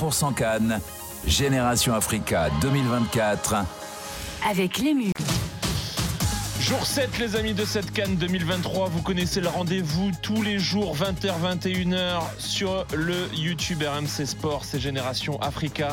100% Cannes, Génération Africa 2024. Avec l'ému. Jour 7 les amis de cette Cannes 2023, vous connaissez le rendez-vous tous les jours 20h 21h sur le YouTube RMC Sport, c'est Génération Africa.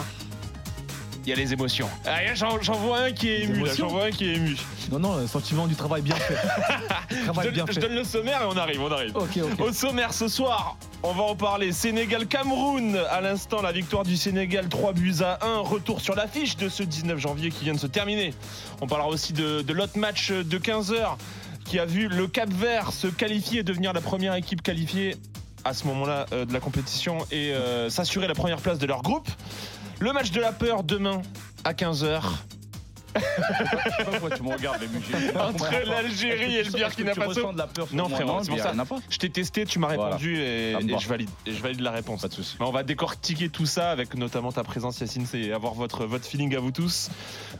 Il y a les émotions. Ah, J'en j'en vois un qui est ému là, j'en vois un qui est ému. Non, non, le sentiment du travail bien fait. Je travail donne, bien je fait. donne le sommaire et on arrive, on arrive. Au sommaire ce soir, on va en parler. Sénégal-Cameroun. À l'instant, la victoire du Sénégal 3 buts à 1. Retour sur l'affiche de ce 19 janvier qui vient de se terminer. On parlera aussi de, de l'autre match de 15h qui a vu le Cap Vert se qualifier et devenir la première équipe qualifiée à ce moment-là euh, de la compétition et euh, s'assurer la première place de leur groupe. Le match de la peur demain à 15h Pourquoi tu me regardes, les musées entre l'Algérie et le Burkina Faso. de la peur Non, frérot, c'est pour ça. Je t'ai testé, tu m'as Voilà. répondu et, et je valide. Et je valide la réponse. Pas de souci. Mais on va décortiquer tout ça avec notamment ta présence, Yacine, c'est avoir votre, votre feeling à vous tous.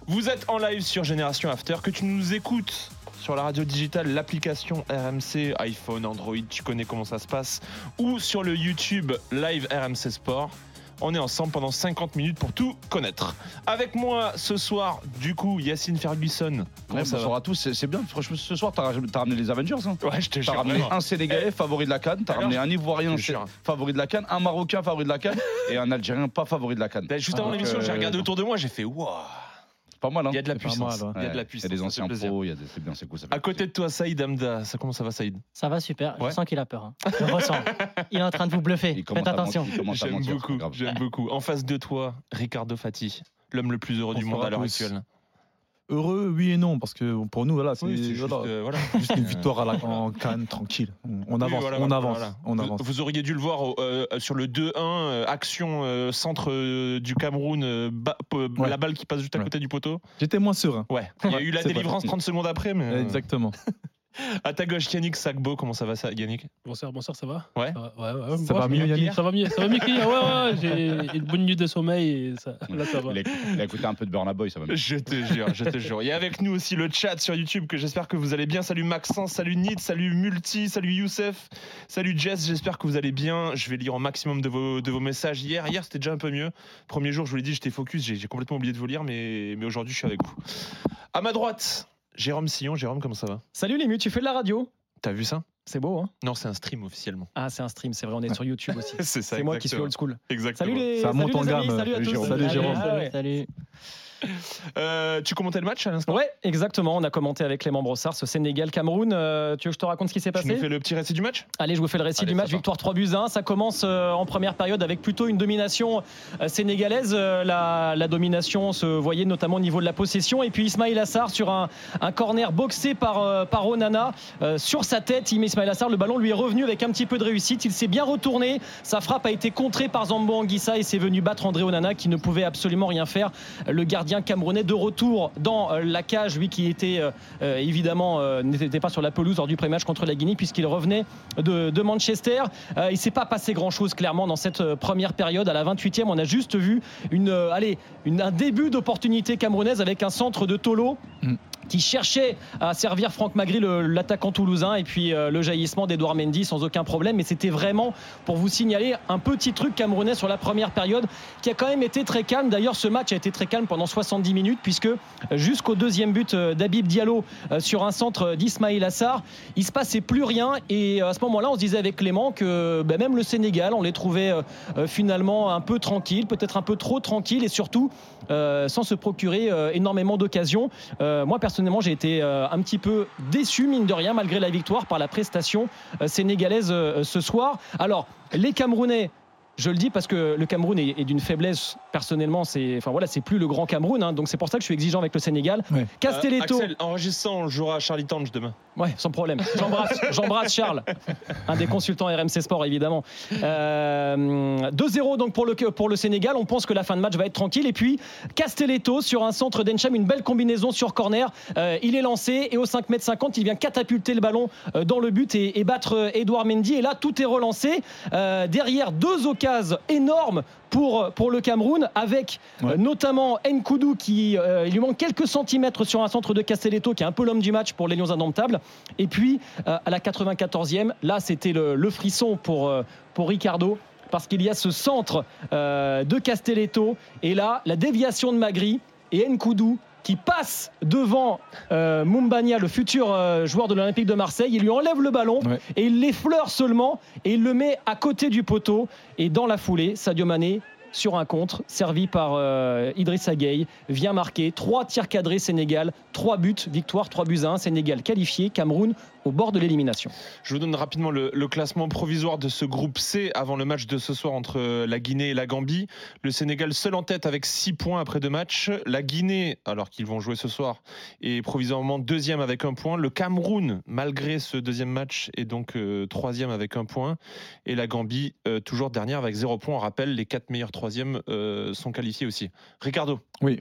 Vous êtes en live sur Génération After, que tu nous écoutes sur la radio digitale, l'application RMC, iPhone, Android, tu connais comment ça se passe, ou sur le YouTube Live RMC Sport. On est ensemble pendant 50 minutes pour tout connaître. Avec moi ce soir, du coup, Yacine Ferguson. Comment Ouais, ça bonsoir va à tous, c'est bien. Franchement, ce soir, t'as ramené les Avengers. Hein. Ouais, je te T'as ramené vraiment. un Sénégalais favori de la Cannes, t'as Alors, ramené un Ivoirien favori de la Cannes, un Marocain favori de la Cannes et un Algérien pas favori de la Cannes. Ben, juste avant Donc, l'émission, j'ai euh, regardé autour de moi, j'ai fait waouh. C'est pas mal, hein Il y a de la puissance. mal, ouais. Il y a de la puissance. Il y a des anciens pros, il y a des- c'est bien, c'est cool. ça fait À côté de toi, Saïd Hamda, ça comment ça va Saïd? Ça va super, Ouais. je sens qu'il a peur. hein. Je le ressens. Il est en train de vous bluffer. Il Faites attention. mentir, J'aime mentir, beaucoup, j'aime beaucoup. En face de toi, Ricardo Fati, l'homme le plus heureux du monde à l'heure actuelle. Heureux, oui et non, parce que pour nous, voilà, c'est Oui, c'est juste, voilà, euh, voilà. juste une victoire à la, en Cannes, tranquille. On, Oui, avance, on avance, on Vous- avance. Vous, auriez dû le voir euh, sur le 2-1, euh, action euh, centre euh, du Cameroun, euh, ba- euh, Ouais. la balle qui passe juste à Ouais. côté du poteau. J'étais moins serein. Ouais. Il y a eu la délivrance vrai. 30 secondes après, mais. euh, Exactement. À ta gauche, Yannick Sagbo, comment ça va ça, Yannick? Bonsoir, bonsoir, ça va? Ouais. Ça va, ouais, ouais, Ça va mieux, Yannick? Ça va mieux, ça va mieux qu'hier. Ouais, ouais, ouais, j'ai une bonne nuit de sommeil et ça, là, ça va. Il a, il a écouté un peu de Burna Boy, ça va mieux. Je te jure, je te jure. Il y a avec nous aussi le chat sur YouTube que j'espère que vous allez bien. Salut Maxence, salut Nid, salut Multi, salut Youssef, salut Jess. J'espère que vous allez bien. Je vais lire au maximum de vos, de vos messages. Hier, hier c'était déjà un peu mieux. Premier jour, je vous l'ai dit, j'étais focus. J'ai j'ai complètement oublié de vous lire, mais, mais aujourd'hui, je suis avec vous. À ma droite, Jérôme Sillon. Jérôme, comment ça va? Salut les tu fais de la radio? T'as vu ça? C'est beau, hein? Non, c'est un stream officiellement. Ah, c'est un stream, c'est vrai, on est sur YouTube aussi. C'est ça. C'est moi qui suis old school. Exactement. Salut les, Ça salut monte en amis, gamme. salut à Salut tous. Jérôme. Salut, Jérôme. Ah ouais, salut. Euh, tu commentais le match à l'instant? Ouais, exactement. On a commenté avec Clément Brossard ce Sénégal-Cameroun. Euh, tu veux que je te raconte ce qui s'est Tu nous passé? fais le petit récit du match? Allez, je vous fais le récit Allez, du match. Victoire 3 buts à 1. Ça commence euh, en première période avec plutôt une domination sénégalaise. La, la domination se voyait notamment au niveau de la possession. Et puis Ismail Assar sur un, un corner boxé par, par Onana. Sur sa tête, il met Ismail Assar. Le ballon lui est revenu avec un petit peu de réussite. Il s'est bien retourné. Sa frappe a été contrée par Zambo Anguissa et c'est venu battre André Onana qui ne pouvait absolument rien faire. Le gardien camerounais de retour dans euh, la cage, lui qui était euh, euh, évidemment n'était pas sur la pelouse lors du pré-match contre la Guinée puisqu'il revenait de, Manchester. Il s'est pas passé grand-chose clairement dans cette première période. À la 28e, on a juste vu une- un début d'opportunité camerounaise avec un centre de Tolo. Mm. Qui cherchait à servir Franck Magri, l'attaquant toulousain, et puis euh, le jaillissement d'Edouard Mendy sans aucun problème. Mais c'était vraiment pour vous signaler un petit truc camerounais sur la première période qui a quand même été très calme. D'ailleurs, ce match a été très calme pendant 70 minutes puisque euh, jusqu'au deuxième but euh, d'Abib Diallo sur un centre d'Ismail Assar, il se passait plus rien. Et à ce moment-là, on se disait avec Clément que ben, même le Sénégal, on les trouvait finalement un peu tranquilles, peut-être un peu trop tranquilles et surtout euh, sans se procurer euh, énormément d'occasions. Euh, moi, personnellement, j'ai été un petit peu déçu, mine de rien, malgré la victoire, par la prestation sénégalaise ce soir. Alors, les Camerounais. Je le dis parce que le Cameroun est, est d'une faiblesse. Personnellement, c'est, enfin voilà, c'est plus le grand Cameroun. hein, donc c'est pour ça que je suis exigeant avec le Sénégal. Ouais. Castelletto, Euh, Axel, enregistrant, on jouera à Charlie Tange demain. Ouais, sans problème. J'embrasse, j'embrasse Charles, un des consultants RMC Sport évidemment. Euh, 2-0 donc pour le pour le Sénégal. On pense que la fin de match va être tranquille. Et puis Castelletto sur un centre d'Encham, une belle combinaison sur corner. Euh, il est lancé et au 5 m 50, il vient catapulter le ballon euh, dans le but et, et battre euh, Edouard Mendy. Et là, tout est relancé. Euh, derrière deux occasions énormes pour, pour le Cameroun, avec Ouais. euh, notamment Nkoudou qui euh, il lui manque quelques centimètres sur un centre de Castelletto, qui est un peu l'homme du match pour les Lions indomptables. Et puis euh, à la 94e, là c'était le, le frisson pour, pour Ricardo. parce qu'il y a ce centre de Castelletto et là la déviation de Magri et Nkoudou qui passe devant euh, Mumbania, le futur euh, joueur de l'Olympique de Marseille. Il lui enlève le ballon Ouais. et il l'effleure seulement et il le met à côté du poteau. Et dans la foulée, Sadio Mané sur un contre, servi par euh, Idrissa Gueye, vient marquer trois tirs cadrés Sénégal, trois buts, victoire, trois buts à un, Sénégal qualifié, Cameroun au bord de l'élimination. Je vous donne rapidement le, le classement provisoire de ce groupe C avant le match de ce soir entre la Guinée et la Gambie. Le Sénégal seul en tête avec 6 points après deux matchs. La Guinée, alors qu'ils vont jouer ce soir, est provisoirement deuxième avec un point. Le Cameroun, malgré ce deuxième match, est donc euh, troisième avec un point. Et la Gambie, euh, toujours dernière avec zéro point. On rappelle, les quatre meilleurs troisièmes euh, sont qualifiés aussi. Ricardo Oui.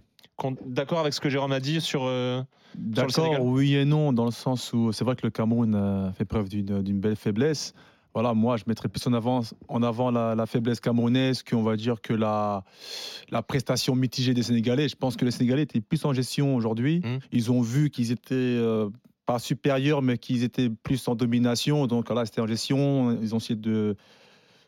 D'accord avec ce que Jérôme a dit sur... euh, D'accord, oui et non, dans le sens où c'est vrai que le Cameroun euh, fait preuve d'une d'une belle faiblesse. Voilà, moi, je mettrais plus en avant, en avant la, la faiblesse camerounaise qu'on va dire que la, la prestation mitigée des Sénégalais. Je pense que les Sénégalais étaient plus en gestion aujourd'hui. Mhm. Ils ont vu qu'ils étaient euh, pas supérieurs, mais qu'ils étaient plus en domination. Donc là, c'était en gestion. Ils ont essayé de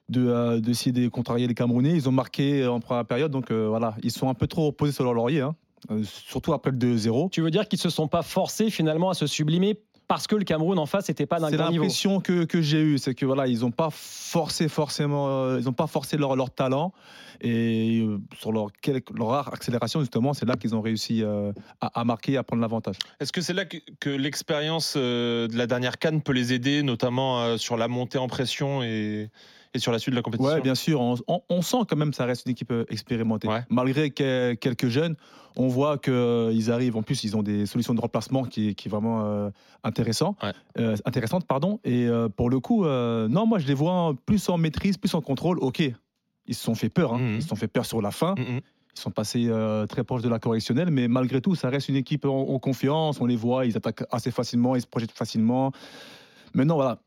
de, euh, d'essayer de contrarier les Camerounais. Ils ont marqué en première période. Donc euh, voilà, ils sont un peu trop reposés sur leur laurier, hein. Euh, surtout après le 2-0. Tu veux dire qu'ils se sont pas forcés finalement à se sublimer parce que le Cameroun en face n'était pas d'un C'est grand niveau? l'impression que, que j'ai eue, c'est que voilà, ils n'ont pas forcé forcément, euh, ils n'ont pas forcé leur, leur talent et euh, sur leur, rare accélération justement, c'est là qu'ils ont réussi euh, à, à marquer, à prendre l'avantage. Est-ce que c'est là que, que l'expérience euh, de la dernière canne peut les aider, notamment euh, sur la montée en pression et, et sur la suite de la compétition Ouais, bien sûr, on, on- on sent quand même que ça reste une équipe euh, expérimentée. Ouais. Malgré que- quelques jeunes, on voit qu'ils arrivent. En plus, ils ont des solutions de remplacement qui, qui est vraiment euh, intéressant, Ouais. euh, intéressante, pardon. Et euh, pour le coup, euh, non, moi je les vois plus en maîtrise, plus en contrôle. Ok, ils se sont fait peur, hein. Mhm. ils se sont fait peur sur la fin. Mhm. Ils sont passés euh, très proches de la correctionnelle, mais malgré tout, ça reste une équipe en, en confiance. On les voit, ils attaquent assez facilement, ils se projettent facilement. Maintenant, voilà,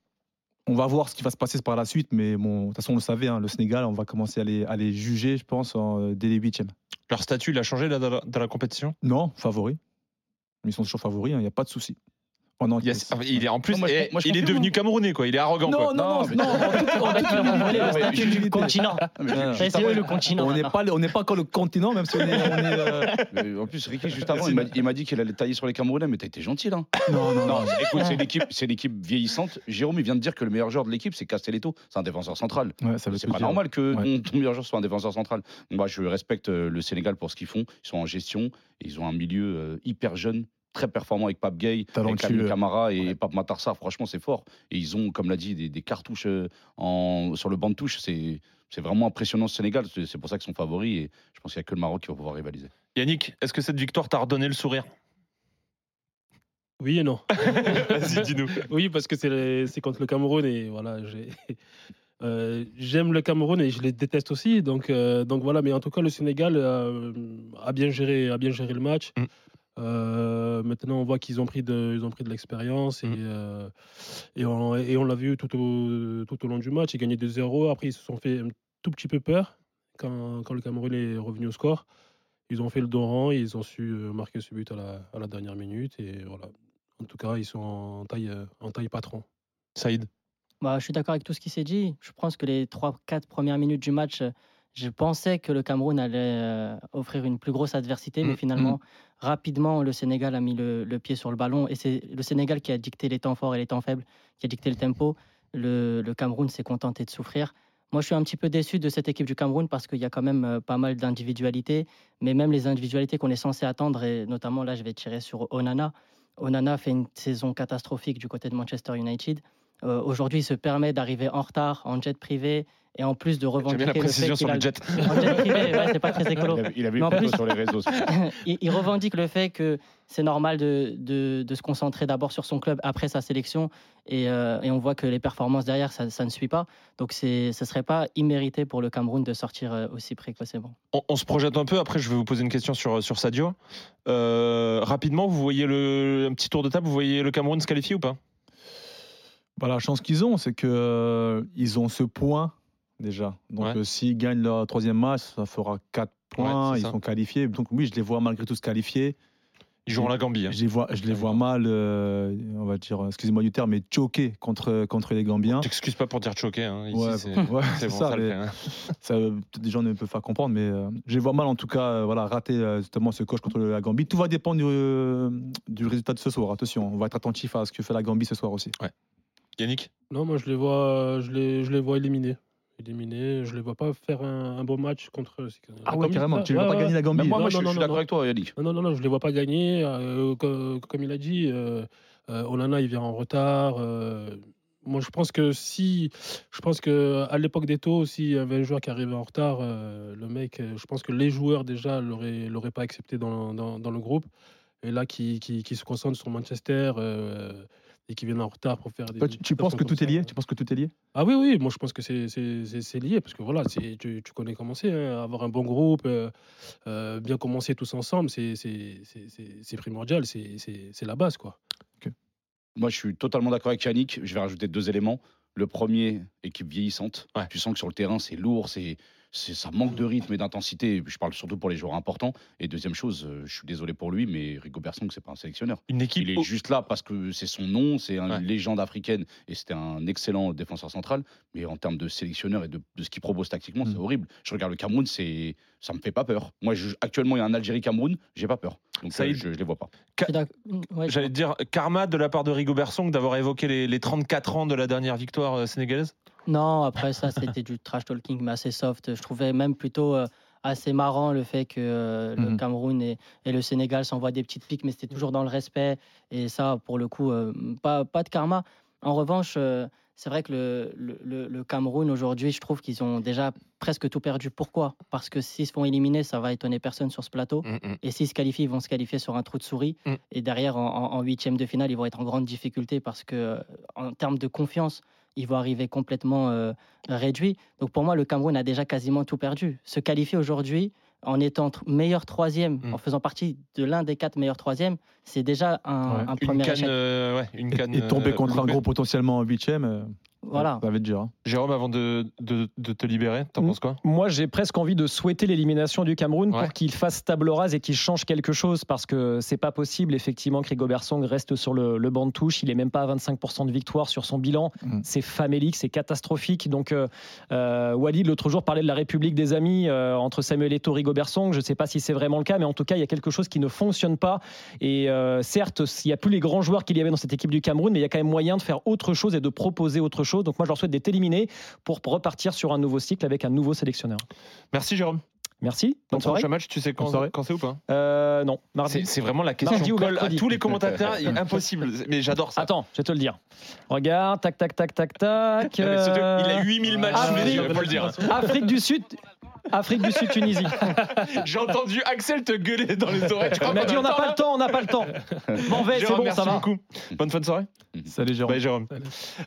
on va voir ce qui va se passer par la suite, mais bon, de toute façon, on le savait, hein, le Sénégal, on va commencer à les, à les juger, je pense, en- dès les huitièmes. Leur statut, il a changé là, dans, la, dans la compétition? Non, favoris. Ils sont toujours favoris, il n'y a pas de souci. On en- Yes. Ah, Il est en plus, Non, moi, je- eh, moi, je il est devenu camerounais, quoi. Il est arrogant, quoi. Non, non, non, non, le statut du continent. Ah, C'est eux le continent. On n'est pas, on n'est pas encore le continent, même si on est. on est, euh, En plus, Ricky, juste avant, il m'a- il dit qu'il allait tailler sur les Camerounais, mais t'as été gentil là. Non, non, Non, non. écoute, c'est l'équipe, c'est l'équipe vieillissante. Jérôme, il vient de dire que le meilleur joueur de l'équipe, c'est Castelletto. C'est un défenseur central. Ouais, C'est pas normal que ton, meilleur joueur soit un défenseur central. Moi, je respecte euh, le Sénégal pour ce qu'ils font. Ils sont en gestion. Et ils ont un milieu euh, hyper jeune, très performant avec Pape Gay, avec. Lamine Camara et Ouais. Pape Matarsar. Franchement, c'est fort. Et ils ont, comme l'a dit, des, des cartouches euh, en, sur le banc de touche. C'est c'est vraiment impressionnant ce Sénégal. C'est pour ça qu'ils sont favoris. Et je pense qu'il n'y a que le Maroc qui va pouvoir rivaliser. Yannick, est-ce que cette victoire t'a redonné le sourire? Oui et non. Vas-y, dis-nous. Oui, parce que c'est le- c'est contre le Cameroun et voilà, j'ai- euh, j'aime le Cameroun et je les déteste aussi. Donc, euh, donc voilà, mais en tout cas, le Sénégal euh, a, bien géré, a bien géré le match. Mm. Euh, maintenant, on voit qu'ils ont pris de, ils ont pris de l'expérience et, Mm. euh, et on, et on l'a vu tout au, tout au long du match. Ils gagnaient 2-0. Après, ils se sont fait un tout petit peu peur quand, quand le Cameroun est revenu au score. Ils ont fait le dos rang et ils ont su euh, marquer ce but à la, à la dernière minute. Et voilà. En tout cas, ils sont en taille, en taille patron. Saïd. Bah, je suis d'accord avec tout ce qui s'est dit. Je pense que les 3-4 premières minutes du match, je pensais que le Cameroun allait euh, offrir une plus grosse adversité, mais Mm, finalement, rapidement, le Sénégal a mis le, pied sur le ballon. Et c'est le Sénégal qui a dicté les temps forts et les temps faibles, qui a dicté le tempo. Le, le Cameroun s'est contenté de souffrir. Moi, je suis un petit peu déçu de cette équipe du Cameroun parce qu'il y a quand même euh, pas mal d'individualités, mais même les individualités qu'on est censé attendre, et notamment là, je vais tirer sur Onana. Onana fait une saison catastrophique du côté de Manchester United. Euh, Aujourd'hui, il se permet d'arriver en retard, en jet privé, et en plus de revendiquer bien la le fait précision sur le jet. en jet privé, ouais, c'est pas très écolo. Il a, il plus- sur les réseaux. il, il revendique le fait que c'est normal de, de- de se concentrer d'abord sur son club après sa sélection et, euh, et on voit que les performances derrière ça, ça ne suit pas donc c'est ce serait pas immérité pour le Cameroun de sortir euh, aussi précocement. On, on se projette un peu. Après, je vais vous poser une question sur, sur Sadio. Euh, rapidement, vous voyez le un petit tour de table. Vous voyez le Cameroun se qualifier ou pas? Bah, la chance qu'ils ont, c'est qu'ils ont ce point déjà. Donc, Ouais. euh, s'ils gagnent leur troisième match, ça fera 4 points, Ouais, ils ça. sont qualifiés. Donc, oui, je les vois malgré tout se qualifier. Ils jouent en la Gambie. hein. Je les vois, je les vois mal, euh, on va dire, excusez-moi du terme, mais choquer contre, contre les Gambiens. T'excuses pas pour dire choqué. Hein. Ici, Ouais, c'est ouais, bon, ça, fait, hein. ça, euh, des gens ne peuvent pas comprendre, mais euh, je les vois mal en tout cas euh, voilà, rater euh, justement ce coach contre la Gambie. Tout va dépendre du, euh, du résultat de ce soir. Attention, on va être attentif à ce que fait la Gambie ce soir aussi. Yannick? Non, moi je les vois, je les, je les vois éliminés. Éliminés. Je les vois pas faire un, un bon match contre. Ah ouais, Gambie, carrément, tu ne vas Ouais, pas gagner la Gambie. Même moi, moi, Non, je, non, je suis non, d'accord non. avec toi, Yannick. Non, non, non, non, je les vois pas gagner. Euh, co- comme, il a dit, euh, euh, Onana, il vient en retard. euh, moi, je pense que si, je pense que à l'époque d'Eto, s'il y avait un joueur qui arrivait en retard, euh, le mec, euh, je pense que les joueurs déjà l'auraient, l'auraient pas accepté dans, dans, dans le groupe. Et là, qui, qui, qui se concentre sur Manchester euh, et qui viennent en retard pour faire des. Toi, tu, tu penses que tout est lié? Tu penses que tout est lié? Ah oui, oui, moi je pense que c'est- c'est c'est- c'est lié, parce que voilà, c'est- tu, tu connais comment c'est, hein, avoir un bon groupe, euh, euh, bien commencer tous ensemble, c'est c'est- c'est- c'est- c'est primordial, c'est c'est- c'est la base, quoi. Moi, je suis totalement d'accord avec Yannick. Je vais rajouter deux éléments. Le premier, équipe vieillissante. Ouais. Tu sens que sur le terrain, c'est lourd, c'est- ça manque de rythme et d'intensité. Je parle surtout pour les joueurs importants. Et deuxième chose, euh, je suis désolé pour lui, mais Rigobert Song, c'est pas un sélectionneur. Une équipe. Il est au- juste là parce que c'est son nom, c'est une Ouais. légende africaine et c'était un excellent défenseur central. Mais en termes de sélectionneur et de, de ce qu'il propose tactiquement, c'est Mm. horrible. Je regarde le Cameroun, c'est, ça me fait pas peur. Moi, je- actuellement, il y a un Algérie-Cameroun, j'ai pas peur. Donc, Ça euh, je, je les vois pas. Suis d'ac- ouais, J'allais te dire, karma de la part de Rigobert Song d'avoir évoqué les, les 34 ans de la dernière victoire euh, sénégalaise? Non, après ça, c'était du trash talking, mais assez soft. Je trouvais même plutôt euh, assez marrant le fait que euh, le Mhm. Cameroun et, et le Sénégal s'envoient des petites piques, mais c'était toujours dans le respect. Et ça, pour le coup, euh, pas, pas de karma. En revanche, c'est vrai que le, le- Cameroun, aujourd'hui, je trouve qu'ils ont déjà presque tout perdu. Pourquoi? Parce que s'ils se font éliminer, ça va étonner personne sur ce plateau. Mm, mm. Et s'ils se qualifient, ils vont se qualifier sur un trou de souris. Mm. Et derrière, en- huitième de finale, ils vont être en grande difficulté parce que, en termes de confiance, ils vont arriver complètement euh, réduits. Donc pour moi, le Cameroun a déjà quasiment tout perdu. Se qualifier aujourd'hui en étant meilleur troisième, Mm. en faisant partie de l'un des quatre meilleurs troisièmes, c'est déjà un, Ouais. un Une premier canne, échec. euh, ouais, une Et, canne. et tomber euh, contre un gros potentiellement en huitième, euh, Voilà. ça va être dur. hein. Jérôme, avant de, de, de te libérer, t'en Mm. penses quoi? Moi, j'ai presque envie de souhaiter l'élimination du Cameroun Ouais. pour qu'il fasse table rase et qu'il change quelque chose parce que c'est pas possible, effectivement, que Rigobert Song reste sur le, le banc de touche. Il est même pas à 25% de victoire sur son bilan. Mm. C'est famélique, c'est catastrophique. Donc, euh, euh, Walid, l'autre jour, parlait de la République des Amis euh, entre Samuel Eto'o et Rigobert Song. Je sais pas si c'est vraiment le cas, mais en tout cas, il y a quelque chose qui ne fonctionne pas. Et euh, certes, il n'y a plus les grands joueurs qu'il y avait dans cette équipe du Cameroun, mais il y a quand même moyen de faire autre chose et de proposer autre chose. Donc, moi, je leur souhaite d'être éliminés pour repartir sur un nouveau cycle avec un nouveau sélectionneur. Merci Jérôme. Merci. Ton Bonne soirée. prochain match, tu sais quand, quand c'est ou pas? Euh, non, mardi. C'est vraiment la question Mardi ou colle à tous les commentateurs. il est impossible. Mais j'adore ça. Attends, je vais te le dire. Regarde, tac, tac, tac, tac, tac. Euh, Il a 8000 matchs Ah, sous les oui. yeux, faut le dire. Afrique du Sud. Afrique du Sud, Tunisie. J'ai entendu Axel te gueuler dans les oreilles. Il m'a dit a on n'a pas le temps, on n'a pas le temps. M'en vais, c'est bon, merci ça va. beaucoup. Bonne fin de soirée. Salut Jérôme. Bye Jérôme.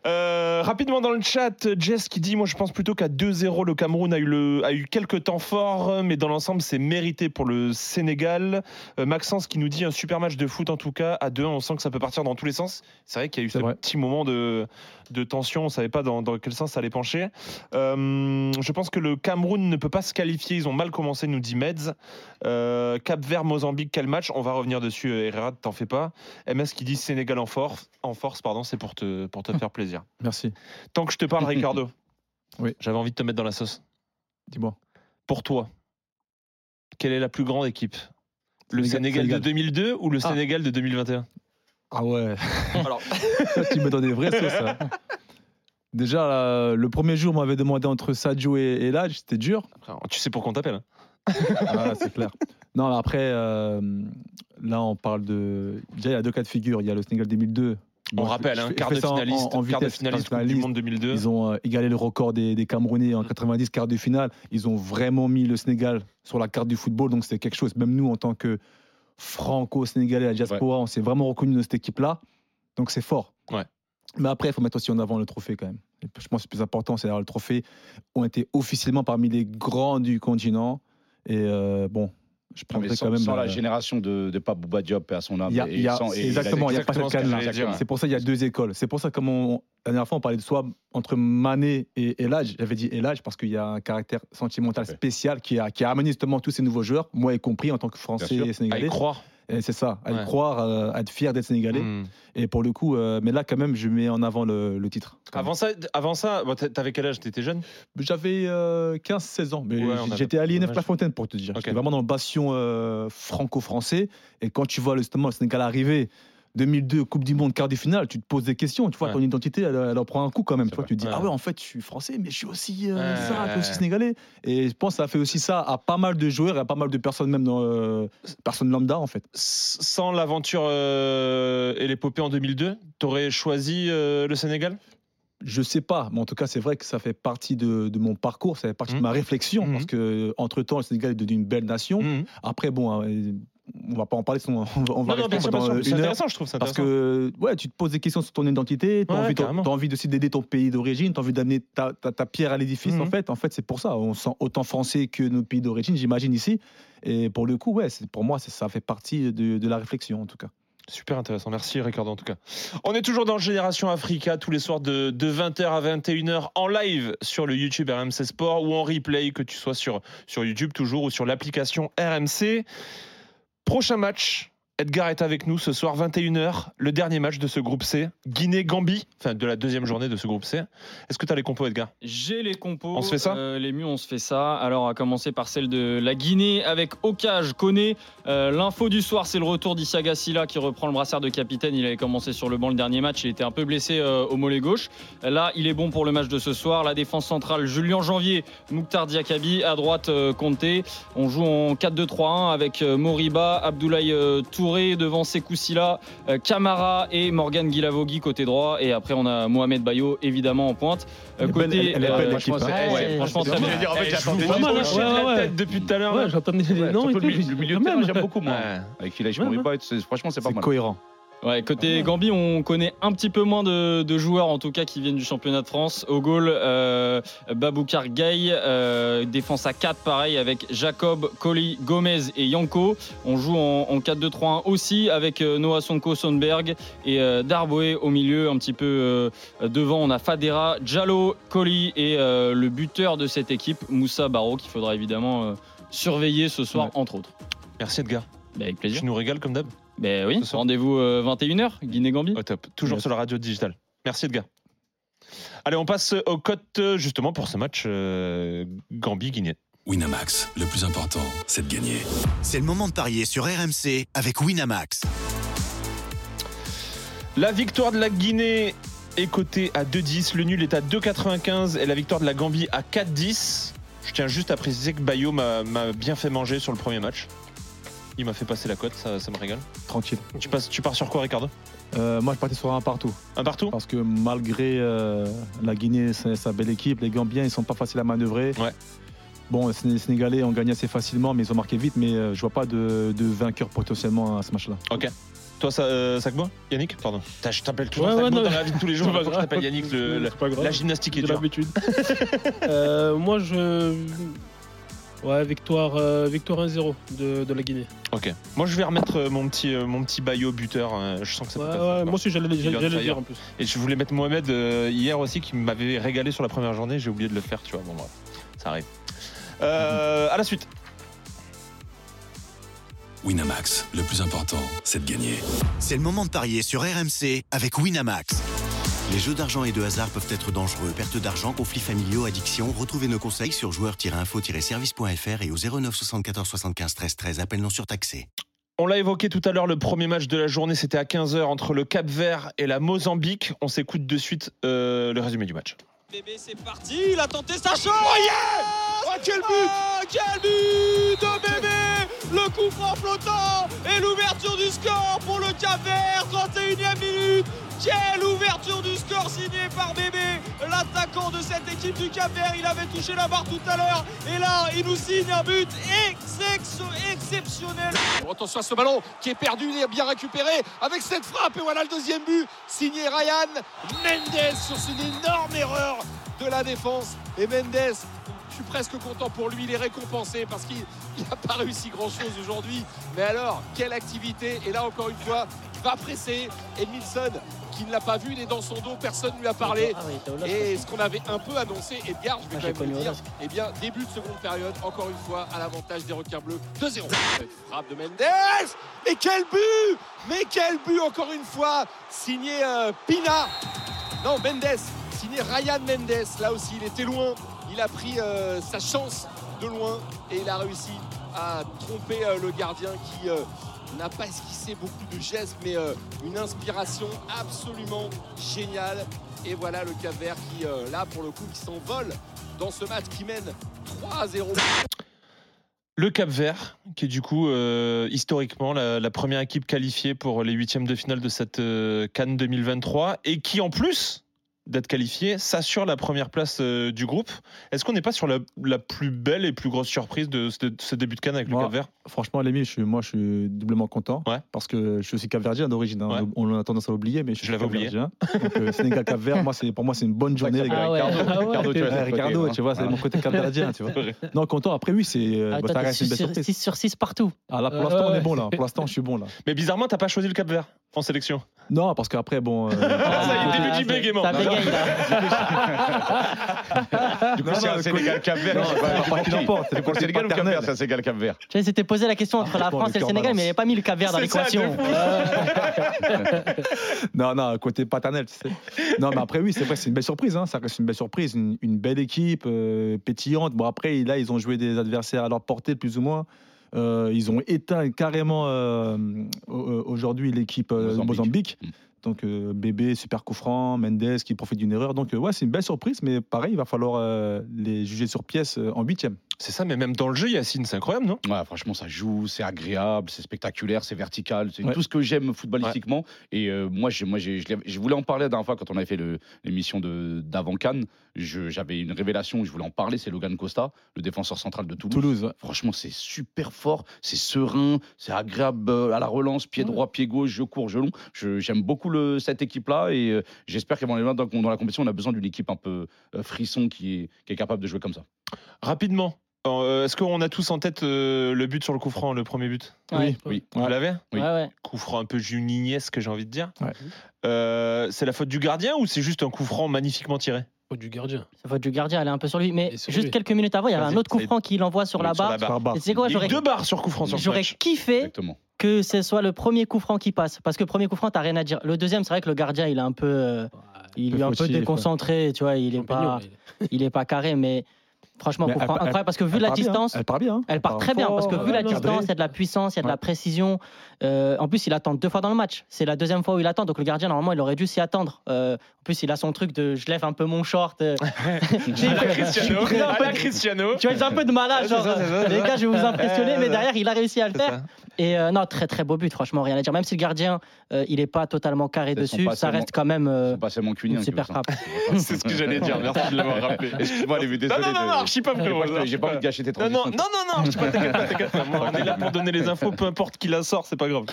Euh, rapidement dans le chat, Jess qui dit Moi je pense plutôt qu'à 2-0, le Cameroun a eu, le, a eu quelques temps forts, mais dans l'ensemble c'est mérité pour le Sénégal. Euh, Maxence qui nous dit Un super match de foot en tout cas. À 2 on sent que ça peut partir dans tous les sens. C'est vrai qu'il y a eu ce vrai. petit moment de, de tension, on ne savait pas dans, dans quel sens ça allait pencher. Euh, je pense que le Cameroun ne peut pas se qualifier, ils ont mal commencé, nous dit Meds. Euh, Cap Vert, Mozambique, quel match? On va revenir dessus, Herrera, t'en fais pas. MS qui dit Sénégal en force, en force pardon, c'est pour te, pour te faire plaisir. Merci. Tant que je te parle, Ricardo, Oui. j'avais envie de te mettre dans la sauce. Dis-moi. Pour toi, quelle est la plus grande équipe? Le Sénégal- Sénégal, de Sénégal. 2002 ou le Ah. Sénégal de 2021 Ah ouais. Alors, tu me donnes des vraies sauces. hein. Déjà, là, le premier jour, on m'avait demandé entre Sadio et, et Lodge, c'était dur. tu sais pourquoi on t'appelle hein Ah, c'est clair. Non, après, euh, là, on parle de. Déjà, il y a deux cas de figure. Il y a le Sénégal 2002. On Bon, rappelle, je hein, quart de en- finaliste, en, en quart de vitesse, finaliste quart de Coupe du finaliste. Monde 2002. Ils ont euh, égalé le record des, des Camerounais en Mm. 90, quart de finale. Ils ont vraiment mis le Sénégal sur la carte du football. Donc, c'est quelque chose. Même nous, en tant que franco-sénégalais, la diaspora, on s'est vraiment reconnu dans cette équipe-là. Donc, c'est fort. Ouais. Mais après, il faut mettre aussi en avant le trophée quand même. Je pense que le plus important, c'est d'avoir le trophée. ont été officiellement parmi les grands du continent. Et euh, bon, je prendrais sans, quand même. sans la euh, génération de, de Pape Bouba Diop et à son âme. il y a- et y a- sans- et exactement, il n'y a pas cette ce que canne-là. C'est pour ça qu'il y a deux écoles. C'est pour ça, comme on- la dernière fois, on parlait de soit entre Mané et Elage. J'avais dit Elage parce qu'il y a un caractère sentimental spécial qui a, qui a amené justement tous ces nouveaux joueurs, moi y compris en tant que Français et À y Sénégalais. croire. C'est ça, à Ouais. croire, euh, à être fier d'être sénégalais. Hmm. Et pour le coup, euh, mais là, quand même, je mets en avant le, le titre. Avant ça, avant ça bon, t'avais quel âge? T'étais jeune? J'avais euh, 15-16 ans, mais Ouais, j'étais à l'INF. La Fontaine pour te dire. Ok. J'étais vraiment dans le bastion euh, franco-français. Et quand tu vois justement le Sénégal arriver, 2002, Coupe du Monde, quart de finale, tu te poses des questions. Tu vois, Ouais. ton identité, elle, elle en prend un coup quand même. Tu, vois, tu te dis, Ouais. ah ouais, en fait, je suis français, mais je suis aussi euh, ça, je suis aussi sénégalais. Et je pense que ça a fait aussi ça à pas mal de joueurs et à pas mal de personnes, même dans euh, personnes lambda, en fait. Sans l'aventure euh, et l'épopée en 2002, t'aurais choisi euh, le Sénégal? Je sais pas, mais en tout cas, c'est vrai que ça fait partie de, de mon parcours, ça fait partie de ma réflexion, Mhm. parce que entre temps, le Sénégal est devenu une belle nation. Mhm. Après, bon, euh, on va pas en parler, on va, on va Non, sûr, sûr. une heure. intéressant, je trouve ça Parce que ouais, tu te poses des questions sur ton identité, tu as Ouais, envie, aussi d'aider ton pays d'origine, tu as envie d'amener ta, ta- ta pierre à l'édifice. Mhm. En fait, en fait c'est pour ça. On se sent autant français que nos pays d'origine, j'imagine ici. Et pour le coup, ouais, pour moi, ça fait partie de, de la réflexion en tout cas. Super intéressant. Merci Ricardo en tout cas. On est toujours dans Génération Africa tous les soirs de, de 20h à 21h en live sur le YouTube RMC Sport ou en replay que tu sois sur, sur YouTube toujours ou sur l'application RMC. Prochain match. Edgar est avec nous ce soir 21h, le dernier match de ce groupe C, Guinée-Gambie, enfin de la deuxième journée de ce groupe C. Est-ce que tu as les compos Edgar? J'ai les compos. On se fait ça? Euh, Les mieux, on se fait ça. Alors, à commencer par celle de la Guinée avec Okage Koné. Euh, L'info du soir, c'est le retour d'Isiaga Silla qui reprend le brassard de capitaine. Il avait commencé sur le banc le dernier match. Il était un peu blessé euh, au mollet gauche. Là, il est bon pour le match de ce soir. La défense centrale, Julien Janvier, Mouktar Diakabi. À droite, Conté. On joue en 4-2-3-1 avec Moriba, Abdoulaye euh, Touré devant Sekou Silla, euh, Camara et Morgan Guilavogui côté droit. Et après, on a Mohamed Bayo évidemment en pointe. Euh, Elle côté, elle est belle, euh, l'équipe, franchement, hein. c'est- Ouais, ouais, c'est dire, en fait, je ouais, la tête depuis tout à l'heure. Ouais, les Ouais, noms le milieu, de terrain, même. j'aime beaucoup, moi. Avec Filage Ouais, Moriba, c'est- franchement, c'est pas C'est mal. cohérent. Ouais, côté Gambie, on connaît un petit peu moins de, de joueurs, en tout cas, qui viennent du championnat de France. Au goal, euh, Baboukar Gaye, euh, défense à 4, pareil, avec Jacob, Colli, Gomez et Yanko. On joue en, en 4-2-3-1 aussi, avec euh, Noah Sonko, Sonberg et euh, Darboe au milieu, un petit peu devant. On a Fadera, Jallo, Colli et le buteur de cette équipe, Moussa Barro, qu'il faudra évidemment surveiller ce soir, Ouais. entre autres. Merci Edgar. Bah, avec plaisir. Tu nous régales comme d'hab. Ben oui, rendez-vous euh, 21h, Guinée-Gambie. Au top. Toujours Yes. sur la radio digitale. Merci Edgar. Allez, on passe aux cotes euh, justement pour ce match euh, Gambie-Guinée. Winamax, le plus important, c'est de gagner. C'est le moment de parier sur RMC avec Winamax. La victoire de la Guinée est cotée à 2,10. Le nul est à 2,95 et la victoire de la Gambie à 4,10. Je tiens juste à préciser que Bayo m'a bien fait manger sur le premier match. Il m'a fait passer la cote, ça, ça me régale. Tranquille. Tu, passes, tu pars sur quoi, Ricardo? Euh, moi, je partais sur un partout. Un partout? Parce que malgré euh, la Guinée, c'est sa belle équipe, les Gambiens, ils sont pas faciles à manœuvrer. Ouais. Bon, les Séné- Sénégalais ont gagné assez facilement, mais ils ont marqué vite. Mais euh, je vois pas de, de vainqueur potentiellement à ce match-là. Toi, ça, euh, Sakbo Yannick? Pardon. Putain, Je t'appelle toujours Ouais, ouais, Sakbo non, dans la vie de tous les jours. pas je grave. t'appelle Yannick le- le- C'est pas grave. La gymnastique est dure. l'habitude. Euh, moi, je. Ouais, victoire, euh, victoire 1-0 de, de la Guinée. Ok. Moi, je vais remettre euh, mon petit, euh, mon petit Bayo buteur. Je sens que ça peut Ouais, moi aussi, j'allais le dire en plus. Et je voulais mettre Mohamed euh, hier aussi qui m'avait régalé sur la première journée. J'ai oublié de le faire, tu vois. Bon, bref, ça arrive. Euh, à la suite. Winamax, le plus important, c'est de gagner. C'est le moment de parier sur RMC avec Winamax. Les jeux d'argent et de hasard peuvent être dangereux. Perte d'argent, conflits familiaux, addiction. Retrouvez nos conseils sur joueurs-info-service.fr et au 09 74 75 13 13. Appel non surtaxé. On l'a évoqué tout à l'heure, le premier match de la journée, c'était à 15h entre le Cap Vert et la Mozambique. On s'écoute de suite euh, le résumé du match. Bébé, c'est parti, il a tenté sa chance. Oh, quel but Quel but de Bébé. Le coup franc flottant et l'ouverture du score pour le Cap Vert, 31e minute. Quelle ouverture du score signée par Bébé, l'attaquant de cette équipe du Cap Vert. Il avait touché la barre tout à l'heure. Et là, il nous signe un but ex- exceptionnel. Attention à ce ballon qui est perdu, il est bien récupéré avec cette frappe. Et voilà le deuxième but signé Ryan Mendes sur une énorme erreur de la défense et Mendes je suis presque content pour lui, il est récompensé parce qu'il n'a pas réussi grand chose aujourd'hui. Mais alors, quelle activité Et là encore une fois, va presser. Edmilson, qui ne l'a pas vu, il est dans son dos, personne ne lui a parlé. Ah Et ce qu'on avait un peu annoncé, Edgar, je vais Moi, quand même le dire, eh bien, début de seconde période, encore une fois, à l'avantage des requins bleus, 2-0. Frappe de Mendes Mais quel but Mais quel but, encore une fois, signé euh, Pina Non, Mendes, Ryan Mendes, là aussi, il était loin, il a pris euh, sa chance de loin et il a réussi à tromper euh, le gardien qui euh, n'a pas esquissé beaucoup de gestes, mais une inspiration absolument géniale. Et voilà le Cap Vert qui, là, pour le coup, qui s'envole dans ce match qui mène 3 à 0. Le Cap Vert, qui est du coup historiquement la, première équipe qualifiée pour les huitièmes de finale de cette Cannes 2023 et qui en plus d'être qualifié s'assure la première place euh, du groupe. Est-ce qu'on n'est pas sur la, la plus belle et plus grosse surprise de ce, de ce début de Cannes avec le Moi, Cap Vert? Franchement, Lémi, je suis, moi, je suis doublement content. Ouais. Parce que je suis aussi capverdien d'origine. hein. Ouais. On a tendance à l'oublier, mais je suis Je l'avais oublié. capverdien. Donc, euh, Sénégal, Cap-Vert, moi, c'est, pour moi, c'est une bonne journée, les gars. Ah ouais. Ricardo, tu vois, Ouais, c'est le Ricardo, côté, tu vois, c'est mon côté capverdien, tu vois. Non, content. Après, oui, c'est, euh, Ah, bah, toi, ça t'es reste une belle 6 surprise. sur 6 partout. Ah, là, pour Euh, l'instant, on est bon, là. Pour l'instant, je suis bon, là. Mais bizarrement, t'as pas choisi le Cap Vert en sélection. Non, parce qu'après, bon. euh, Ah, ça y est, Ah, début du bégaiement. Bégaye, là. Du coup, c'est un le Sénégal Cap Vert. Non, c'est c'est pas- pas qui l'emporte, c'est C'est pour le le Sénégal ou Cap paternel. Vert C'est un Sénégal Cap Vert. Tu sais, c'était posé la question entre la France et le Sénégal, mais il n'y avait pas mis le Cap Vert dans l'équation. non, non, côté paternel, tu sais. Non, mais après, oui, c'est vrai, c'est une belle surprise. Hein. Ça reste une belle surprise, une, belle équipe, euh, pétillante. Bon, après, là, ils ont joué des adversaires à leur portée, plus ou moins. Euh, ils ont éteint carrément euh, au- aujourd'hui l'équipe euh, Mozambique. Mozambique. Donc, Bébé, super coup franc, Mendes qui profite d'une erreur. Donc, euh, ouais, c'est une belle surprise, mais pareil, il va falloir euh, les juger sur pièce euh, en huitième. C'est ça, mais même dans le jeu, Yacine, c'est incroyable, non? Ouais, franchement, ça joue, c'est agréable, c'est spectaculaire, c'est vertical, c'est Ouais. tout ce que j'aime footballistiquement. Et euh, moi, j'ai- moi je, je voulais en parler la dernière fois quand on avait fait l'émission d'avant Cannes. Je- J'avais une révélation, je voulais en parler, c'est Logan Costa, le défenseur central de Toulouse. Toulouse, ouais. Franchement, c'est super fort, c'est serein, c'est agréable euh, à la relance, pied droit, pied gauche, jeu court, jeu long. Je- J'aime beaucoup le- cette équipe-là et euh, j'espère qu'avant les dans, dans la compétition, on a besoin d'une équipe un peu euh, frisson qui est, qui est capable de jouer comme ça. Rapidement, euh, est-ce qu'on a tous en tête euh, le but sur le coup franc, le premier but Ouais. Oui. Vous l'avez Oui. Ouais, ouais. Coup franc un peu juninesque, j'ai envie de dire. Ouais. Euh, c'est la faute du gardien ou c'est juste un coup franc magnifiquement tiré Faute du gardien. C'est faute du gardien, elle est un peu sur lui. Mais sur juste lui. quelques minutes avant, il y avait un autre coup franc qu'il envoie sur Oui, la sur barre. la barre. Et sais quoi, j'aurais deux barres sur coup franc sur j'aurais kiffé Exactement. que ce soit le premier coup franc qui passe. Parce que le premier coup franc, t'as rien à dire. Le deuxième, c'est vrai que le gardien, il est un peu, il est un peu déconcentré, tu vois, il est pas, il est pas carré, mais franchement, Mais coup elle- franc elle- incroyable parce que vu la bien, distance, Elle part bien. elle part très bien parce que vu la distance, il y a de la puissance, il y a de la précision. Euh, en plus, il attend deux fois dans le match. C'est la deuxième fois où il attend, donc le gardien normalement, il aurait dû s'y attendre. Euh, en plus, il a son truc de je lève un peu mon short. euh. La Cristiano, la Cristiano. Tu vois, un peu de malade, genre ça, ça, les gars, je vais vous impressionner, mais derrière, il a réussi à le faire. Et euh, non, très très beau but, franchement, rien à dire. Même si le gardien, euh, il est pas totalement carré dessus, ça reste quand même euh, super frappe. C'est ce que j'allais dire, merci de l'avoir rappelé. Excuse-moi, les Non, désolé. Non, non, non, archi pas frérot. J'ai pas- J'ai pas envie de gâcher tes Non, non, transitions. non, non, non, pas, t'inquiète pas, t'inquiète pas. Moi, on est là pour donner les infos, peu importe qui la sort, c'est pas grave.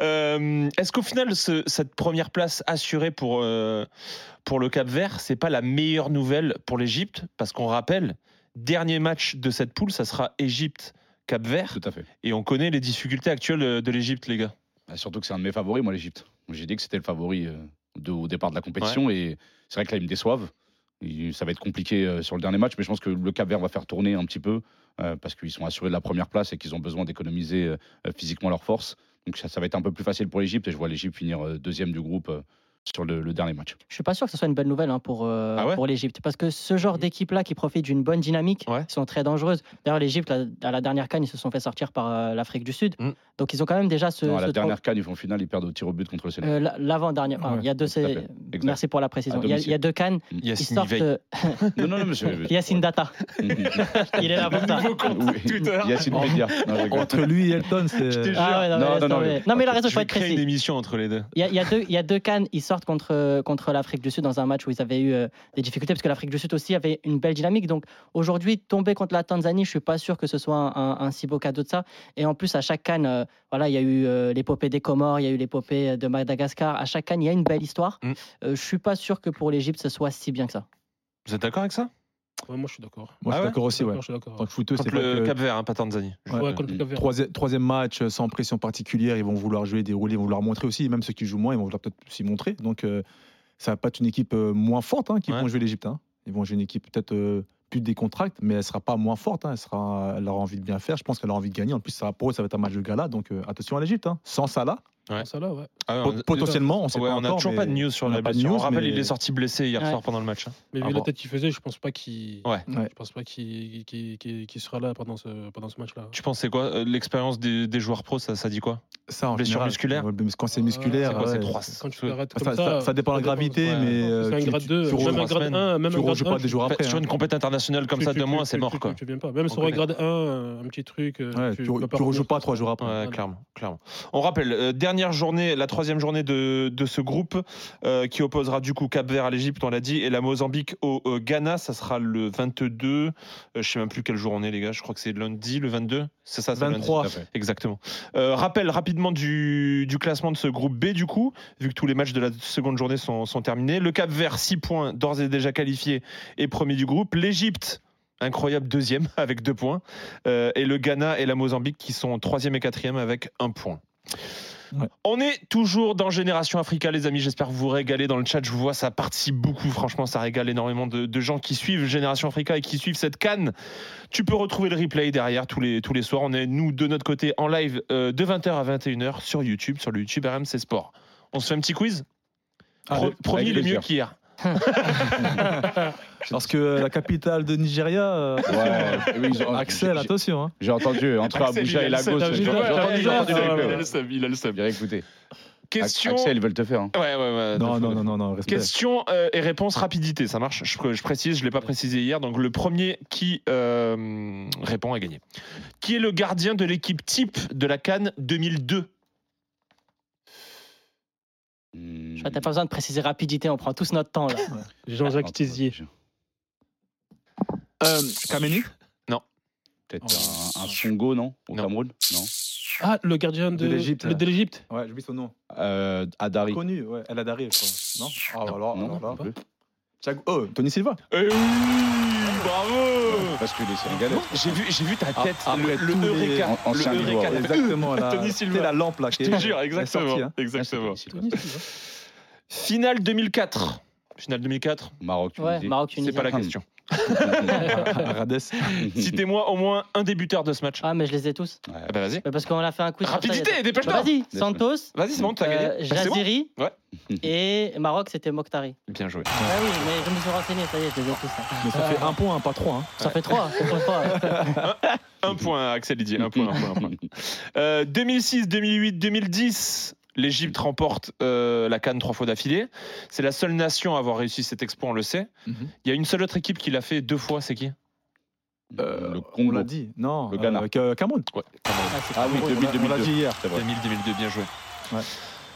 Euh, Est-ce qu'au final, ce- cette première place assurée pour, euh, pour le Cap Vert, c'est pas la meilleure nouvelle pour l'Égypte? Parce qu'on rappelle, dernier match de cette poule, ça sera Égypte-Cap Vert. Tout à fait. Et on connaît les difficultés actuelles de l'Égypte, les gars. Ah, Surtout que c'est un de mes favoris, moi, l'Égypte. J'ai dit que c'était le favori euh, de- au départ de la compétition et c'est vrai que là, ils me déçoivent. Ça va être compliqué euh, sur le dernier match, mais je pense que le Cap Vert va faire tourner un petit peu euh, parce qu'ils sont assurés de la première place et qu'ils ont besoin d'économiser euh, physiquement leurs forces. Donc ça, ça va être un peu plus facile pour l'Égypte et je vois l'Égypte finir deuxième du groupe sur le, le dernier match. Je suis pas sûr que ce soit une bonne nouvelle hein, pour, euh, Ah ouais pour l'Égypte. Parce que ce genre d'équipe-là qui profite d'une bonne dynamique, Ouais. ils sont très dangereuses. D'ailleurs, l'Égypte, à la dernière canne, ils se sont fait sortir par euh, l'Afrique du Sud. Mm. Donc, ils ont quand même déjà ce. Non, à ce la tro- dernière canne, ils font finale, ils perdent au tir au but contre le Sénégal. Euh, la- L'avant-dernière. Ah, Ouais, il y a deux. Merci pour la précision. Il y, a, il y a deux cannes. Ils Yacine sortent. Veil. euh, non, non, non, monsieur. Yacine Data. Il est là pour ça. Yacine Média. Entre lui et Elton, c'est. te jure. Ah ouais, non, mais Non, non, mais- il a raison, faut être créer une précis. émission entre les deux. Il y, a, il y a deux, il y a deux cannes, ils sortent contre, contre l'Afrique du Sud dans un match où ils avaient eu euh, des difficultés, parce que l'Afrique du Sud aussi avait une belle dynamique. Donc aujourd'hui, tomber contre la Tanzanie, je suis pas sûr que ce soit un, un- un si beau cadeau de ça. Et en plus, à chaque canne, euh, voilà, il y a eu euh, l'épopée des Comores, il y a eu l'épopée de Madagascar. À chaque canne, il y a une belle histoire. Mm. Je suis pas sûr que pour l'Égypte, ce soit si bien que ça. Vous êtes d'accord avec ça? Ouais, moi, je suis d'accord. Moi, je Ah suis ouais d'accord aussi. Ouais. Tant que footeux, c'est vrai le que- Cap Vert, hein, pas Tanzanie. Ouais. Ouais, contre le Cap-Vert. Troisième, troisième match euh, sans pression particulière, ils vont vouloir jouer, dérouler, ils vont vouloir montrer aussi. Même ceux qui jouent moins, ils vont vouloir peut-être s'y montrer. Donc, euh, ça va pas être une équipe euh, moins forte hein, qui Ouais. vont jouer l'Égypte. hein. Ils vont jouer une équipe peut-être euh, plus décontracte, mais elle sera pas moins forte. hein. Elle, sera, elle aura envie de bien faire. Je pense qu'elle aura envie de gagner. En plus, ça, va- pour eux, ça va être un match de gala. Donc, euh, attention à l'Égypte. hein. Sans Salah, Ouais. Ça, là, ouais. Ah, on- potentiellement, on sait Ouais, pas on n'a encore, toujours pas de news sur la de blessure. On rappelle, mais- il est sorti blessé hier Ouais. soir pendant le match. hein. Mais Ah vu bon. la tête qu'il faisait, je pense pas qu'il. Ouais. Ouais. Je pense pas qu'il qu'il- qu'il- qu'il sera là pendant ce, pendant ce match-là. Tu penses c'est quoi euh, l'expérience des, des joueurs pros ça, ça dit quoi? Ça, en Blessure général, musculaire? Quand c'est musculaire, C'est quoi, c'est ouais, trois- Quand tu comme ça- ça. ça dépend de la gravité, ouais. mais euh, C'est un tu- grade tu- 2, tu même rejoues un grade semaines. 1, même un grade pas 1, des fait, après. Sur hein. une compétition internationale comme tu- ça, tu- mois, tu- c'est mort quoi. Tu viens pas. Même sur un grade 1, un petit truc. euh, tu, rejoues pas trois jours après. Ouais, clairement, clairement. On rappelle, euh, dernière journée, la troisième journée de, de ce groupe euh, qui opposera du coup Cap Vert à l'Égypte, on l'a dit, et la Mozambique au euh, Ghana. Ça sera le 22. euh, je sais même plus quel jour on est, les gars. Je crois que c'est lundi, le 22. C'est ça, c'est lundi. 23. Tout à fait. Exactement. Euh, rappel rapidement du, du classement de ce groupe B, du coup, vu que tous les matchs de la seconde journée sont, sont terminés. Le Cap Vert, 6 points, d'ores et déjà qualifié et premier du groupe. L'Égypte, incroyable, deuxième avec 2 points. Euh, et le Ghana et la Mozambique qui sont troisième et quatrième avec 1 point. Ouais. On est toujours dans Génération Africa, les amis. J'espère que vous vous régalez dans le chat. Je vous vois, ça participe beaucoup. Franchement, ça régale énormément de, de gens qui suivent Génération Africa et qui suivent cette canne. Tu peux retrouver le replay derrière tous les, tous les soirs. On est, nous, de notre côté, en live euh, de 20h à 21h sur YouTube, sur le YouTube RMC Sport. On se fait un petit quiz? Pro- Allez, Promis, est mieux qu'hier. Parce que euh, la capitale de Nigeria, euh, Ouais, oui, Axel, j'ai- attention. hein. J'ai entendu entre Axel, Abuja il a et le Lagos. seum. J'ai J'ai entendu, entendu, j'ai entendu le seum, il a le seum. J'ai écouté. Question. Axel, ils veulent te faire. hein. Ouais, ouais, ouais. Non, non, non, non, non, respect. Question euh, et réponse rapidité, ça marche je, je précise, je ne l'ai pas précisé hier. Donc le premier qui euh, répond a gagné. Qui est le gardien de l'équipe type de la Cannes 2002 T'as pas besoin de préciser rapidité, on prend tous notre temps là. Jean-Jacques Tizier. Euh, Kameni Peut-être un, un Songo, non? Au Non. Cameroun Non? Ah, le gardien de, De l'Égypte, le là. de l'Égypte. Ouais, j'oublie son nom. Euh, Adari. Connu, ouais. El Adari, je crois. Non? Ah, alors, Non, alors, non plus. Thiago- Oh, Tony Silva. Eh oui Bravo Parce que les Sénégalais. J'ai vu, j'ai vu ta Ah, tête, après le, le tous les- Eureka. Le Eureka. Exactement. La, Tony tu Silva. sais, la lampe là. qui Je est- te jure, elle est exactement. hein. exactement. Ah, c'est Tony Silva. Finale 2004. Finale 2004, Maroc, Ouais, Tunisie. Maroc, c'est pas la question. Rades. Citez-moi au moins un débuteur de ce match. Ah, mais je les ai tous. Ouais. Ah bah vas-y. Mais Parce qu'on a fait un y a- Rapidité, Bah, dépêche-toi. Vas-y, Santos, Vas-y, c'est bon, t'as gagné. euh, Bah, bon. Jaziri Ouais. et Maroc, c'était Mokhtari. Bien joué. Ah oui, mais je me suis renseigné, ça y est, je les ai tous. hein. Mais ça fait un point, hein, pas trois. hein. Ça fait trois, ça fait trois. Un point, Axel Didier. Un point, un point, un point. Euh, 2006, 2008, 2010. L'Égypte remporte euh, la Cannes trois fois d'affilée. C'est la seule nation à avoir réussi cet exploit, on le sait. Mhm. Il y a une seule autre équipe qui l'a fait deux fois, c'est qui? Euh, le On Congo. l'a dit. Non. Le Ghana. euh, Ca- Cameroun. Ouais. Ah, Ah oui, pas- 2000, On l'a- on l'a 2002. dit hier. C'est vrai. 2000-2002, bien joué. Ouais.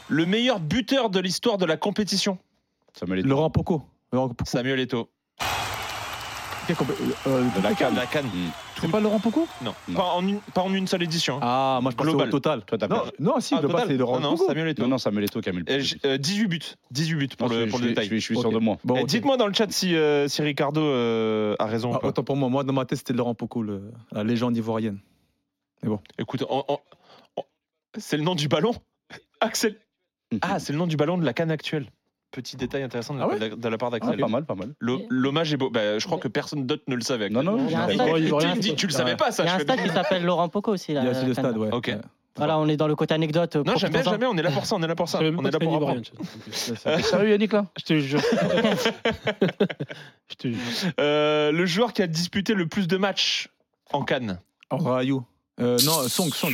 Le meilleur buteur de l'histoire de la compétition? Samuel Eto'o. Laurent Poco. Laurent Poco. Samuel Eto'o. Quelle compé- euh, Cannes. Cannes. Hmm. C'est pas Laurent Poco Non, Non. Pas, en une, pas en une seule édition. hein. Ah, moi je pensais Global. au total. Toi, t'as Non, perdu. non, si, Ah, global, total. c'est Laurent Non, non, Poco. Samuel Eto'o. Non, non, Samuel Eto'o qui a mis le Euh, plus. j- euh, 18 buts. 18 buts pour Non, le, je- pour je le suis- détail. Je suis, je suis Ok. sûr de moi. Bon, Eh, ok. Dites-moi dans le chat si, euh, si Ricardo euh, a raison Ah, ou pas. autant pour moi, moi dans ma tête c'était Laurent Poco, le- la légende ivoirienne. Écoute, on- on- c'est le nom du ballon Axel Ah, c'est le nom du ballon de la canne actuelle. Petit détail intéressant de la, Ah ouais de la part Ah, d'Axel. pas mal, pas mal. L'ho- L'hommage est beau. Bah, je crois que personne d'autre ne le savait. Non, non, Il y a un non. Tu, dis, tu le savais pas, ça Il y a un stade qui s'appelle Laurent Poco aussi. Là, Il y a aussi le Cannes. stade, ouais. Ok. Voilà, on est dans le côté anecdote. Non, jamais, jamais, on est là pour ça, on est là pour ça. On est là pour apprendre. Sérieux, Yannick, là Je te jure. Je te jure. Euh, le joueur qui a disputé le plus de matchs en Cannes. André Ayou. Euh, non, Song, Song.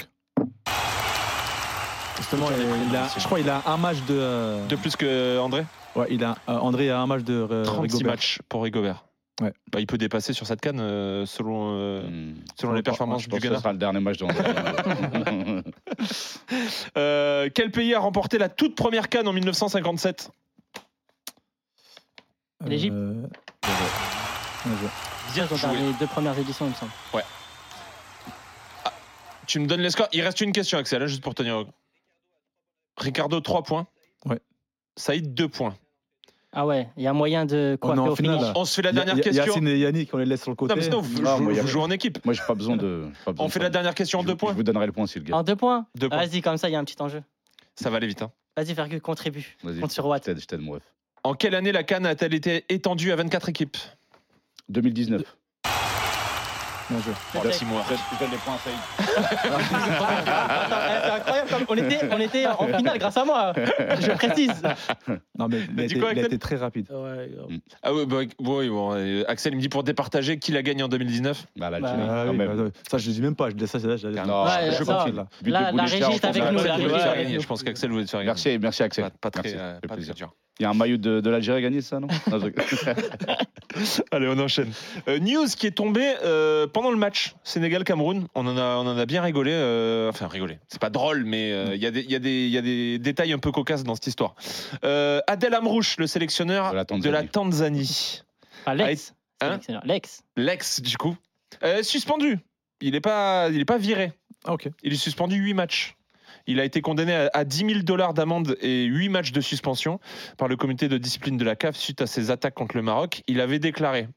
Justement, il, il a, je crois qu'il a un match de. euh, De plus que André Ouais, il a, euh, André a un match de euh, 36 Rigobert. matchs pour Rigobert. Ouais. Bah, il peut dépasser sur cette canne euh, selon, euh, Hmm. selon les performances Je du pense que ce Ghana. sera le dernier match de Euh, quel pays a remporté la toute première canne en 1957 L'Égypte. Euh, ouais, ont joué. gagné les deux premières éditions, il me semble. Tu me donnes les scores? Il reste une question, Axel, hein, juste pour tenir. Ricardo, 3 points. Ouais. Saïd, 2 points. Ah ouais, il y a moyen de au finish. là. On se fait la dernière y a- question. Yacine et Yannick, on les laisse sur le côté. Non, mais sinon, vous, Non, vous- moi, jouez en équipe. Moi, j'ai pas besoin de. pas besoin On de fait la dernière question en Je deux points. Je vous donnerai le point s'il gagne. En deux points Deux points. Vas-y, comme ça, il y a un petit enjeu. Ça va aller vite. hein. Vas-y, Fergus, contribue. Vas-y, Compte sur Watt. je t'aide, mon ref. En quelle année la Cannes a-t-elle été étendue à 24 équipes? 2019. Bien joué. Merci, moi. Je je donne les points à Saïd. C'est incroyable. comme- On était, on était en finale grâce à moi. Je précise. Non, mais il a, été, il a Axel été très rapide. Ouais, grave. Ah ouais, bah, oui, bon, euh, Axel il me dit pour départager qui l'a gagné en 2019 Bah, Bah, l'Algérie, Ah quand oui, même. bah, ça, je le dis même pas. Je dis ça, c'est là. je- Non, Ouais, je ça, confie, là. But de la- la régie je est pense avec que- nous, Axel la voulait te régie. faire gagner. Je pense qu'Axel voulait te faire gagner. Merci, merci Axel. Pas, pas très, Merci, euh, ça fait pas très plaisir. dur. Il y a un maillot de, de l'Algérie à gagner, ça, non, Non, je- Allez, on enchaîne. Euh, news qui est tombée euh, pendant le match Sénégal-Cameroun. On en a, on en a bien rigolé. euh, enfin, rigolé. C'est pas drôle, mais euh, il y, a des- y, y a détails un peu cocasses dans cette histoire. Euh, Adel Amrouche, le sélectionneur De la de la Tanzanie. Tanzanie. Ah, Lex. Hein. Lex. L'ex, du coup. Euh, suspendu. Il n'est pas, il est pas viré. Ah, ok. Il est suspendu 8 matchs. Il a été condamné à, à 10 000 dollars d'amende et 8 matchs de suspension par le comité de discipline de la CAF suite à ses attaques contre le Maroc. Il avait déclaré,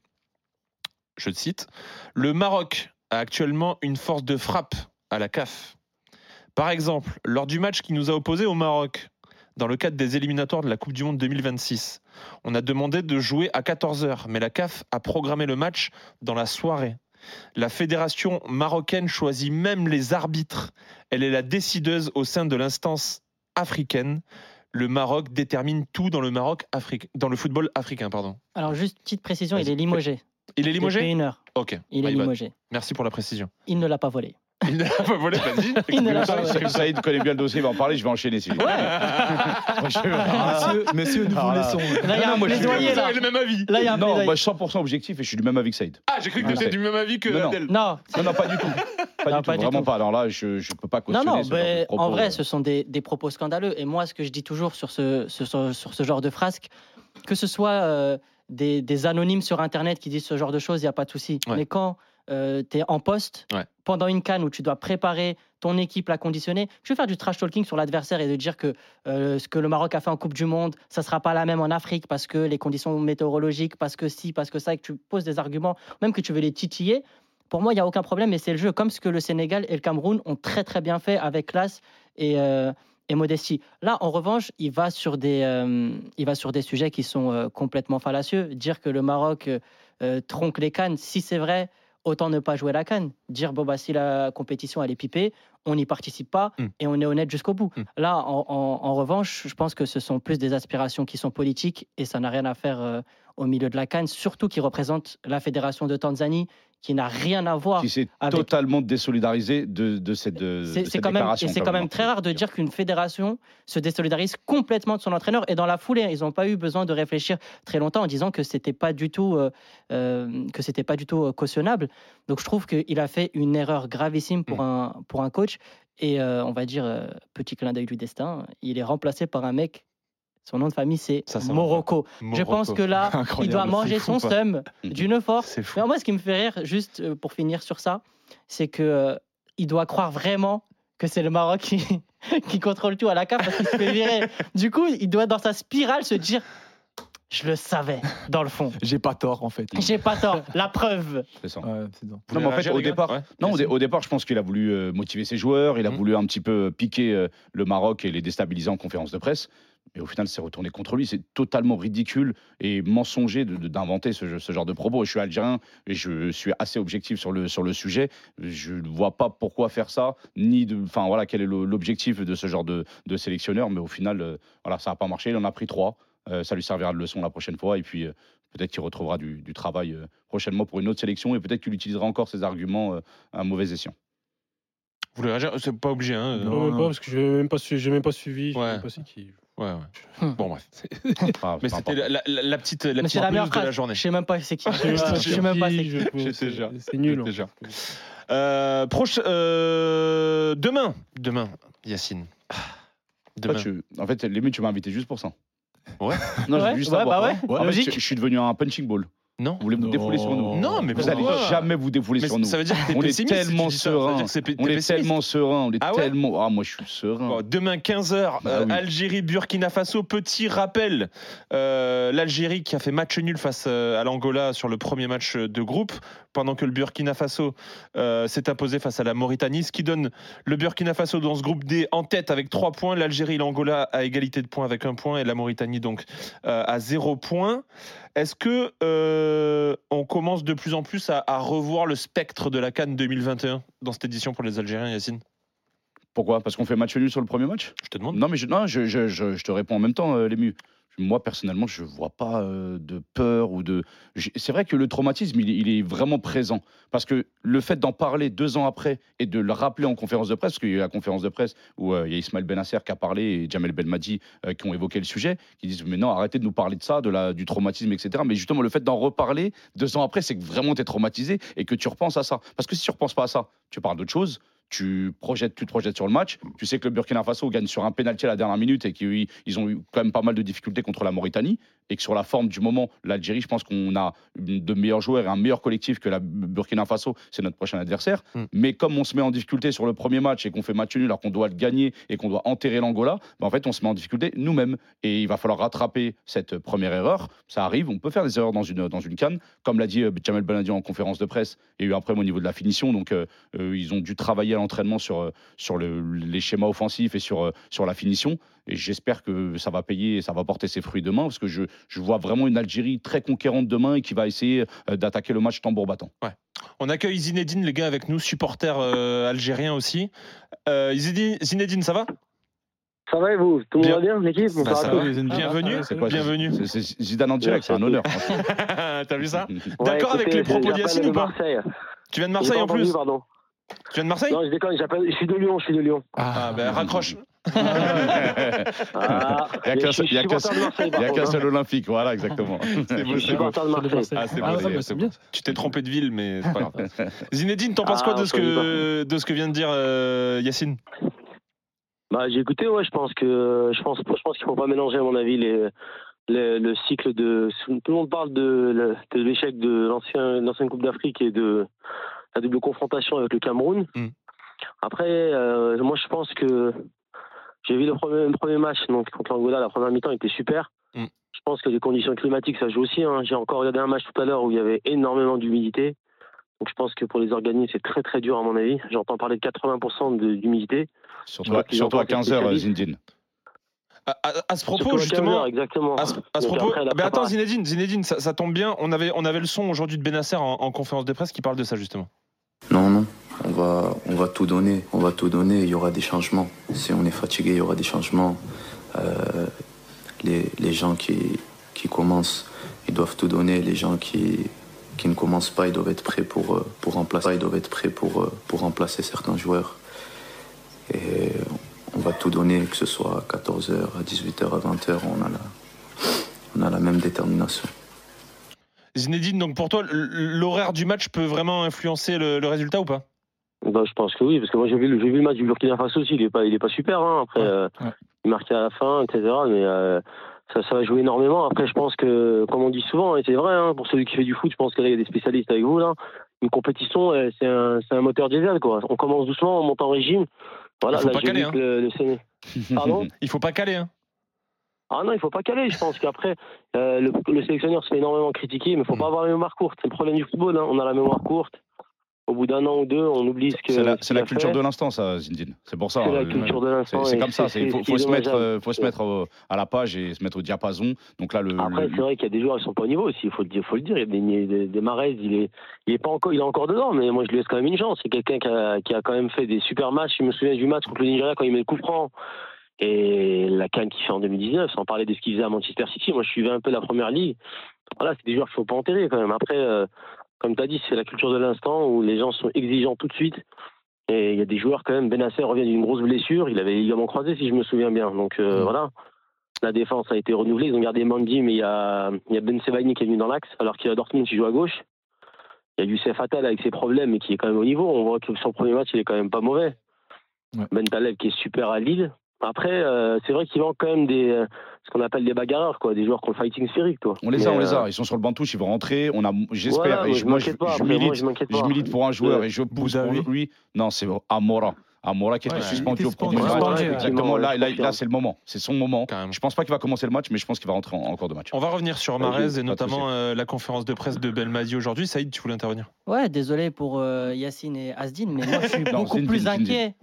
je le cite, Le Maroc a actuellement une force de frappe à la CAF. Par exemple, lors du match qui nous a opposés au Maroc, dans le cadre des éliminatoires de la Coupe du Monde 2026, on a demandé de jouer à 14h, mais la CAF a programmé le match dans la soirée. La fédération marocaine choisit même les arbitres. Elle est la décideuse au sein de l'instance africaine. Le Maroc détermine tout dans le Maroc Afrique, dans le football africain, pardon. Alors, juste petite précision, il est limogé. Il est Depuis limogé une heure. Ok. Il est limogé. Merci pour la précision. Il ne l'a pas volé. Il n'a pas volé, vas-y. Il ne l'a pas Saïd- volé. Saïd connaît bien le dossier, il va en parler, je vais enchaîner. Si Messieurs, messieurs, nous vous laissons. Là, il y a Non, un moi, je suis- plaidoyer, Vous là. avez le même avis. Là, il y a un Non, plaidoyer. moi je suis 100% objectif et je suis du même avis que Saïd. Ah, j'ai cru que Non, tu étais du même avis que Non, non. Adèle. Non, Non, non, pas du tout. Pas Non, du pas tout, du vraiment tout. pas. Alors là, je ne peux pas Non, cautionner non, ce genre de mais propos, en vrai, euh. ce sont des, des propos scandaleux. Et moi, ce que je dis toujours sur ce, ce- sur, sur ce genre de frasque, que ce soit euh, des, des anonymes sur Internet qui disent ce genre de choses, il n'y a pas de souci. Ouais. Mais quand tu es en poste, Ouais. pendant une canne où tu dois préparer ton équipe, la conditionner, je vais faire du trash talking sur l'adversaire et de dire que euh, ce que le Maroc a fait en Coupe du Monde, ça ne sera pas la même en Afrique parce que les conditions météorologiques, parce que si, parce que ça, et que tu poses des arguments, même que tu veux les titiller. Pour moi, il n'y a aucun problème, mais c'est le jeu, comme ce que le Sénégal et le Cameroun ont très très bien fait avec classe et, euh, et modestie. Là, en revanche, il va sur des, euh, il va sur des sujets qui sont euh, complètement fallacieux. Dire que le Maroc euh, tronque les cannes, si c'est vrai, autant ne pas jouer la canne. Dire, bon, bah, si la compétition elle est pipée, on n'y participe pas Mm. et on est honnête jusqu'au bout. Mm. Là, en, en- en revanche, je pense que ce sont plus des aspirations qui sont politiques et ça n'a rien à faire au milieu de la canne, surtout qui représente la fédération de Tanzanie, qui n'a rien à voir qui s'est avec- totalement désolidarisé de, de cette, de, c'est de c'est cette quand même, et c'est quand même très rare de dire qu'une fédération se désolidarise complètement de son entraîneur. Et dans la foulée, ils n'ont pas eu besoin de réfléchir très longtemps en disant que c'était pas du tout, euh, euh, que c'était pas du tout euh, cautionnable. Donc je trouve qu'il a fait une erreur gravissime pour un pour un coach. Et euh, on va dire petit clin d'œil du destin, il est remplacé par un mec. Son nom de famille c'est Morocco. Je pense que là, il doit manger fou, son seum d'une force. C'est fou. Mais moi, ce qui me fait rire, juste euh, pour finir sur ça, c'est que euh, il doit croire vraiment que c'est le Maroc qui, qui contrôle tout à la cave parce qu'il se fait virer. Du coup, il doit dans sa spirale se dire je le savais dans le fond. J'ai pas tort, en fait. J'ai pas tort. La preuve. C'est ça. Ouais, c'est ça. Vous Non, mais voulez en fait, réagir, au départ, Ouais. non, au, dé- au départ, je pense qu'il a voulu euh, motiver ses joueurs, il a Mhm. voulu un petit peu piquer euh, le Maroc et les déstabiliser en conférence de presse. Mais au final, c'est retourné contre lui. C'est totalement ridicule et mensonger d'inventer ce, ce genre de propos. Je suis algérien et je suis assez objectif sur le, sur le sujet. Je ne vois pas pourquoi faire ça, ni de, enfin voilà, quel est l'objectif de ce genre de, de sélectionneur. Mais au final, euh, voilà, ça n'a pas marché. Il en a pris trois. Euh, ça lui servira de leçon la prochaine fois. Et puis, euh, peut-être qu'il retrouvera du, du travail euh, prochainement pour une autre sélection et peut-être qu'il utilisera encore ses arguments euh, à mauvais escient. Vous voulez réagir? C'est pas obligé, hein. Non. Pas, parce que je n'ai même, pas même suivi. Je Ouais. sais même pas qui. Ouais, ouais. Hmm. Bon, bref. Enfin, Mais c'était la, la- la petite, la Mais petite c'est la news meilleure de la phrase. journée. Je sais même pas c'est qui. Je te Je sais même pas c'est qui. Je-. C'est nul. Te hein. Euh, proche, euh, demain, demain, Yacine. Ah, Toi, Demain. tu- En fait, limite, tu m'as invité juste pour ça. Ouais. Non, je Ouais, veux juste ouais, savoir. bah ouais, En fait, logique. je, je suis devenu un punching ball. Non. Vous voulez vous défouler sur nous Non, mais Vous allez pourquoi jamais vous défouler Mais sur nous. ça veut dire que t'es on est si tellement ça. Ça serein. que On est tellement serein. On est Ah ouais tellement. Ah, moi, je suis serein. Bon, demain 15h, Bah oui. Algérie, Burkina Faso. Petit rappel, euh, l'Algérie qui a fait match nul face euh, à l'Angola sur le premier match de groupe, pendant que le Burkina Faso euh, s'est imposé face à la Mauritanie, ce qui donne le Burkina Faso dans ce groupe D en tête avec 3 points, l'Algérie et l'Angola à égalité de points avec un point et la Mauritanie donc euh, à 0 points. Est-ce que euh, on commence de plus en plus à, à revoir le spectre de la Cannes 2021 dans cette édition pour les Algériens, Yacine? Pourquoi? Parce qu'on fait match nul sur le premier match? Je te demande. Non, mais je, non, je, je- je- je te réponds en même temps, euh, Lému. Moi, personnellement, je vois pas de peur ou de. C'est vrai que le traumatisme, il, est- vraiment présent. Parce que le fait d'en parler deux ans après et de le rappeler en conférence de presse, parce qu'il y a la conférence de presse où euh, il y a Ismaël Benasser qui a parlé et Jamel Belmadi qui ont évoqué le sujet, qui disent Mais non, arrêtez de nous parler de ça, de la, du traumatisme, etc. Mais justement, le fait d'en reparler deux ans après, c'est que vraiment tu es traumatisé et que tu repenses à ça. Parce que si tu repenses pas à ça, tu parles d'autre chose tu projettes, tu te projettes sur le match. Tu sais que le Burkina Faso gagne sur un pénalty à la dernière minute et qu'ils ils ont eu quand même pas mal de difficultés contre la Mauritanie. Et que sur la forme du moment, l'Algérie, je pense qu'on a de meilleurs joueurs et un meilleur collectif que la Burkina Faso. C'est notre prochain adversaire. Mm. Mais comme on se met en difficulté sur le premier match et qu'on fait match nul alors qu'on doit le gagner et qu'on doit enterrer l'Angola, ben en fait, on se met en difficulté nous-mêmes. Et il va falloir rattraper cette première erreur. Ça arrive, on peut faire des erreurs dans une, dans une canne. Comme l'a dit euh, Jamel Belmadi en conférence de presse, il y a eu un problème au niveau de la finition. Donc, euh, euh, ils ont dû travailler à l'entraînement sur, euh, sur le- les schémas offensifs et sur, euh, sur la finition. Et j'espère que ça va payer et ça va porter ses fruits demain, parce que je, je vois vraiment une Algérie très conquérante demain et qui va essayer euh, d'attaquer le match tambour battant. On accueille Zinedine, les gars, avec nous, supporter euh, algérien aussi. Euh, Zinedine, Zinedine, ça va? Ça va et vous? Tout le monde va bien, l'équipe Bah. Bienvenue. C'est quoi, Bienvenue. c'est- C'est Zidane en direct, c'est un honneur. T'as vu ça? Ouais, D'accord avec les propos de j'appelle Yacine de ou pas? Marseille. Tu viens de Marseille en plus entendu, pardon. Tu viens de Marseille? Non, je déconne, je suis de Lyon, je suis de Lyon. Ah, ben raccroche. Ah, Il n'y a qu'un seul- olympique, voilà, exactement. C'est beau, beau. Ah, Ah, bah, bien. Tu t'es trompé de ville, mais c'est pas grave. Zinedine, t'en penses Ah, quoi de ce, que, de ce que vient de dire euh, Yacine? Bah, j'ai écouté, ouais, je pense que je pense, je pense qu'il faut pas mélanger, à mon avis, les, les- le cycle de. Tout le monde parle de, de l'échec de l'ancien, l'ancienne Coupe d'Afrique et de la double confrontation avec le Cameroun. Mm. Après, euh, moi, je pense que j'ai vu le premier, le premier match donc, contre l'Angola, la première mi-temps était super. Mm. Je pense que les conditions climatiques, ça joue aussi. hein. J'ai encore regardé un match tout à l'heure où il y avait énormément d'humidité. Donc je pense que pour les organismes, c'est très très dur à mon avis. J'entends parler de 80% de- d'humidité. Surtout à, surtout à 15h, Zindine. à, à- à ce propos, justement. 15 heures, exactement. À ce, à ce propos, après, ben attends. Zinedine, Zinedine, ça, ça tombe bien. On avait, on avait le son aujourd'hui de Benasser en, en conférence de presse qui parle de ça justement. Non, non, on va, tout donner, on va tout donner, il y aura des changements. Si on est fatigué, il y aura des changements. Euh, les, gens qui, commencent, ils doivent tout donner. Les gens qui, ne commencent pas, ils doivent être prêts pour, euh, pour remplacer. Ils doivent être prêts pour, euh, pour remplacer certains joueurs. Et on va tout donner, que ce soit à 14h, à 18h, à 20h, on a la, on a la même détermination. Zinedine, donc pour toi, l'horaire du match peut vraiment influencer le, le résultat ou pas? Bah, je pense que oui, parce que moi j'ai vu, le- j'ai vu le match du Burkina Faso aussi, il est pas, il est pas super. Hein. Après, euh, il marquait à la fin, etc. Mais euh, ça, ça va jouer énormément. Après, je pense que, comme on dit souvent, et c'est vrai, hein, pour celui qui fait du foot, je pense que là, il y a des spécialistes avec vous. Là. Une compétition, euh, c'est un, moteur diesel. Quoi. On commence doucement, on monte en régime. Voilà, Il faut là, pas caler, hein. le, le Pardon? Il faut pas caler. Hein. Ah non, il faut pas caler. Je pense qu'après, euh, le, le sélectionneur se fait énormément critiquer, mais il faut pas avoir la mémoire courte. C'est le problème du football. hein. On a la mémoire courte. Au bout d'un an ou deux, on oublie ce que. C'est la, ce culture fait. de l'instant, ça, Zindine. C'est pour ça. C'est la euh, culture de l'instant, C'est comme ça. Il faut, se mettre, euh, faut se mettre euh, à la page et se mettre au diapason. Donc là, le. Après, le- c'est vrai qu'il y a des joueurs qui sont pas au niveau aussi. Il faut le dire. Faut le dire. Il y a des, des, des Mahrez, il est, il est pas encore, il est encore dedans, mais moi je lui laisse quand même une chance. C'est quelqu'un qui a, qui a quand même fait des super matchs. Je me souviens du match contre le Nigeria quand il met le coup franc. Et la canne qu'il fait en 2019, sans parler de ce qu'il faisait à Manchester City. Moi, je suivais un peu la première ligue. Voilà, c'est des joueurs qu'il faut pas enterrer quand même. Après, euh, comme tu as dit, c'est la culture de l'instant où les gens sont exigeants tout de suite. Et il y a des joueurs quand même. Benasser revient d'une grosse blessure. Il avait les ligaments croisés, si je me souviens bien. Donc euh, voilà. La défense a été renouvelée. Ils ont gardé Mandy, mais il y a, il y a Ben Sebaini qui est venu dans l'axe, alors qu'il y a Dortmund qui joue à gauche. Il y a Youssef Attal avec ses problèmes, mais qui est quand même au niveau. On voit que son premier match, il est quand même pas mauvais. Ben Taleb qui est super à Lille. Après, euh, c'est vrai qu'il manque quand même des, euh, ce qu'on appelle des bagarreurs, quoi, des joueurs qui ont le fighting spirit, toi. On les a, on les euh, a. Ils sont sur le banc touche, ils vont rentrer. On a, j'espère. Voilà, et moi, je, moi, je, pas. je moi, milite, je milite pour un joueur et je pousse pour lui. Non, c'est Amora. Amora qui était Ouais, suspendu au suspendu. match. Ouais, Exactement. Là, là, là, c'est le moment. C'est son moment. Carrément. Je pense pas qu'il va commencer le match, mais je pense qu'il va rentrer en, en cours de match. On va revenir sur Marez et notamment euh, la conférence de presse de Belmadi aujourd'hui. Saïd, tu voulais intervenir? Ouais, désolé pour euh, Yacine et Asdin, mais moi je suis Non, beaucoup plus inquiet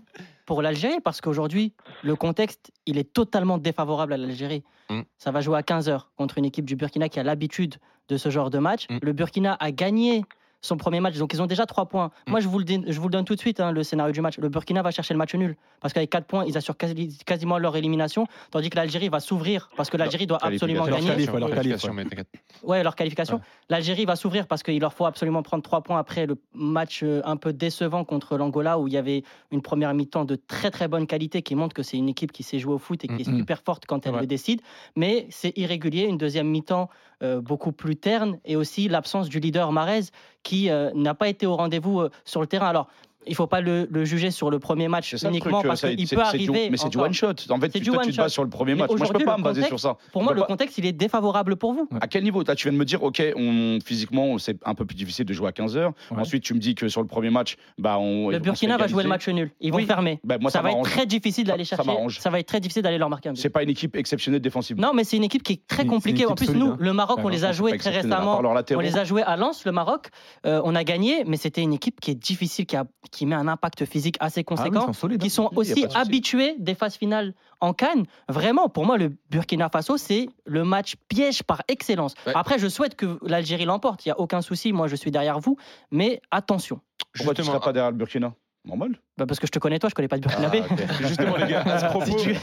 pour l'Algérie parce qu'aujourd'hui, le contexte, il est totalement défavorable à l'Algérie. Mm. Ça va jouer à 15h contre une équipe du Burkina qui a l'habitude de ce genre de match. Mm. Le Burkina a gagné son premier match, donc ils ont déjà 3 points. Mm. Moi, je vous, le dis- je vous le donne tout de suite, hein, le scénario du match. Le Burkina va chercher le match nul parce qu'avec 4 points, ils assurent quasi- quasiment leur élimination, tandis que l'Algérie va s'ouvrir parce que l'Algérie doit absolument Leur gagner. qualif, ouais, leur qualif, Qualification, ouais. mais t'inquiète. Ouais, leur qualification. L'Algérie va s'ouvrir parce qu'il leur faut absolument prendre trois points après le match euh, un peu décevant contre l'Angola où il y avait une première mi-temps de très très bonne qualité qui montre que c'est une équipe qui sait jouer au foot et qui est Mhm. super forte quand elle Ouais. le décide. Mais c'est irrégulier, une deuxième mi-temps euh, beaucoup plus terne et aussi l'absence du leader Marez qui euh, n'a pas été au rendez-vous euh, sur le terrain. Il ne faut pas le, le juger sur le premier match ça uniquement truc. parce ça, qu'il peut c'est du- arriver. Mais c'est du one shot. En fait, tu- toi, tu te bases sur le premier Mais match. Moi, je peux pas me baser sur ça. Pour moi, le pas- contexte, il est défavorable pour vous. À quel niveau? Là, tu viens de me dire, ok, on, physiquement, c'est un peu plus difficile de jouer à 15 heures. Ouais. Ensuite, tu me dis que sur le premier match, bah, on. Le Burkina va jouer le match nul. Ils Oui. vont fermer. Bah, moi, ça, ça va être très difficile d'aller ça chercher. Ça va être très difficile d'aller leur marquer un but. C'est pas une équipe exceptionnelle défensive. Non, mais c'est une équipe qui est très compliquée. En plus, solide, nous, hein. le Maroc, Ouais, on les a joués très récemment. On les a joués à Lens, le Maroc. Euh, on a gagné, mais c'était une équipe qui est difficile, qui, a, qui met un impact physique assez Ah oui, conséquent. ils sont solides. qui hein. sont aussi de habitués des phases finales en Cannes. Vraiment, pour moi, le Burkina Faso, c'est le match piège par excellence. Ouais. Après, je souhaite que l'Algérie l'emporte. Il n'y a aucun souci. Moi, je suis derrière vous. Mais attention. Pourquoi tu seras pas derrière le Burkina? Normal. Bah, parce que je te connais, toi, je connais pas de Burkinabé. Ah. Justement, les gars, à ce propos, C'est du,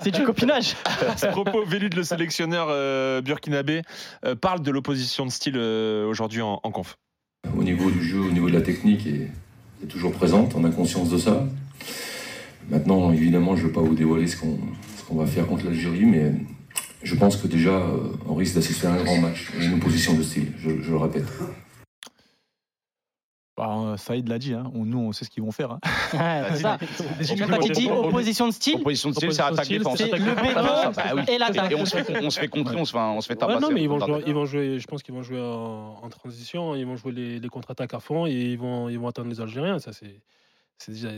c'est du copinage. à ce propos Vélid, le sélectionneur euh, burkinabé, euh, parle de l'opposition de style euh, aujourd'hui en, en conf. Au niveau du jeu, au niveau de la technique, est, est toujours présente, on a conscience de ça. Maintenant, évidemment, je ne veux pas vous dévoiler ce qu'on va faire contre l'Algérie, mais je pense que déjà, euh, on risque d'assister à un grand match, une opposition de style, je le répète. Bah, euh, Saïd l'a dit, hein. on, nous on sait ce qu'ils vont faire. hein. Ouais, c'est ça. Quand il dit opposition de style, Opposition de style, c'est attaque style, défense. c'est le béton Ah, bah oui. et l'attaque. Et on se fait, on se fait contrer, on se fait, on se fait Ouais, tabasser. non, mais ils vont, on jouer, ils vont jouer, je pense qu'ils vont jouer en, en transition, ils vont jouer les, les contre-attaques à fond et ils vont, ils vont attendre les Algériens. Ça, c'est. C'est déjà,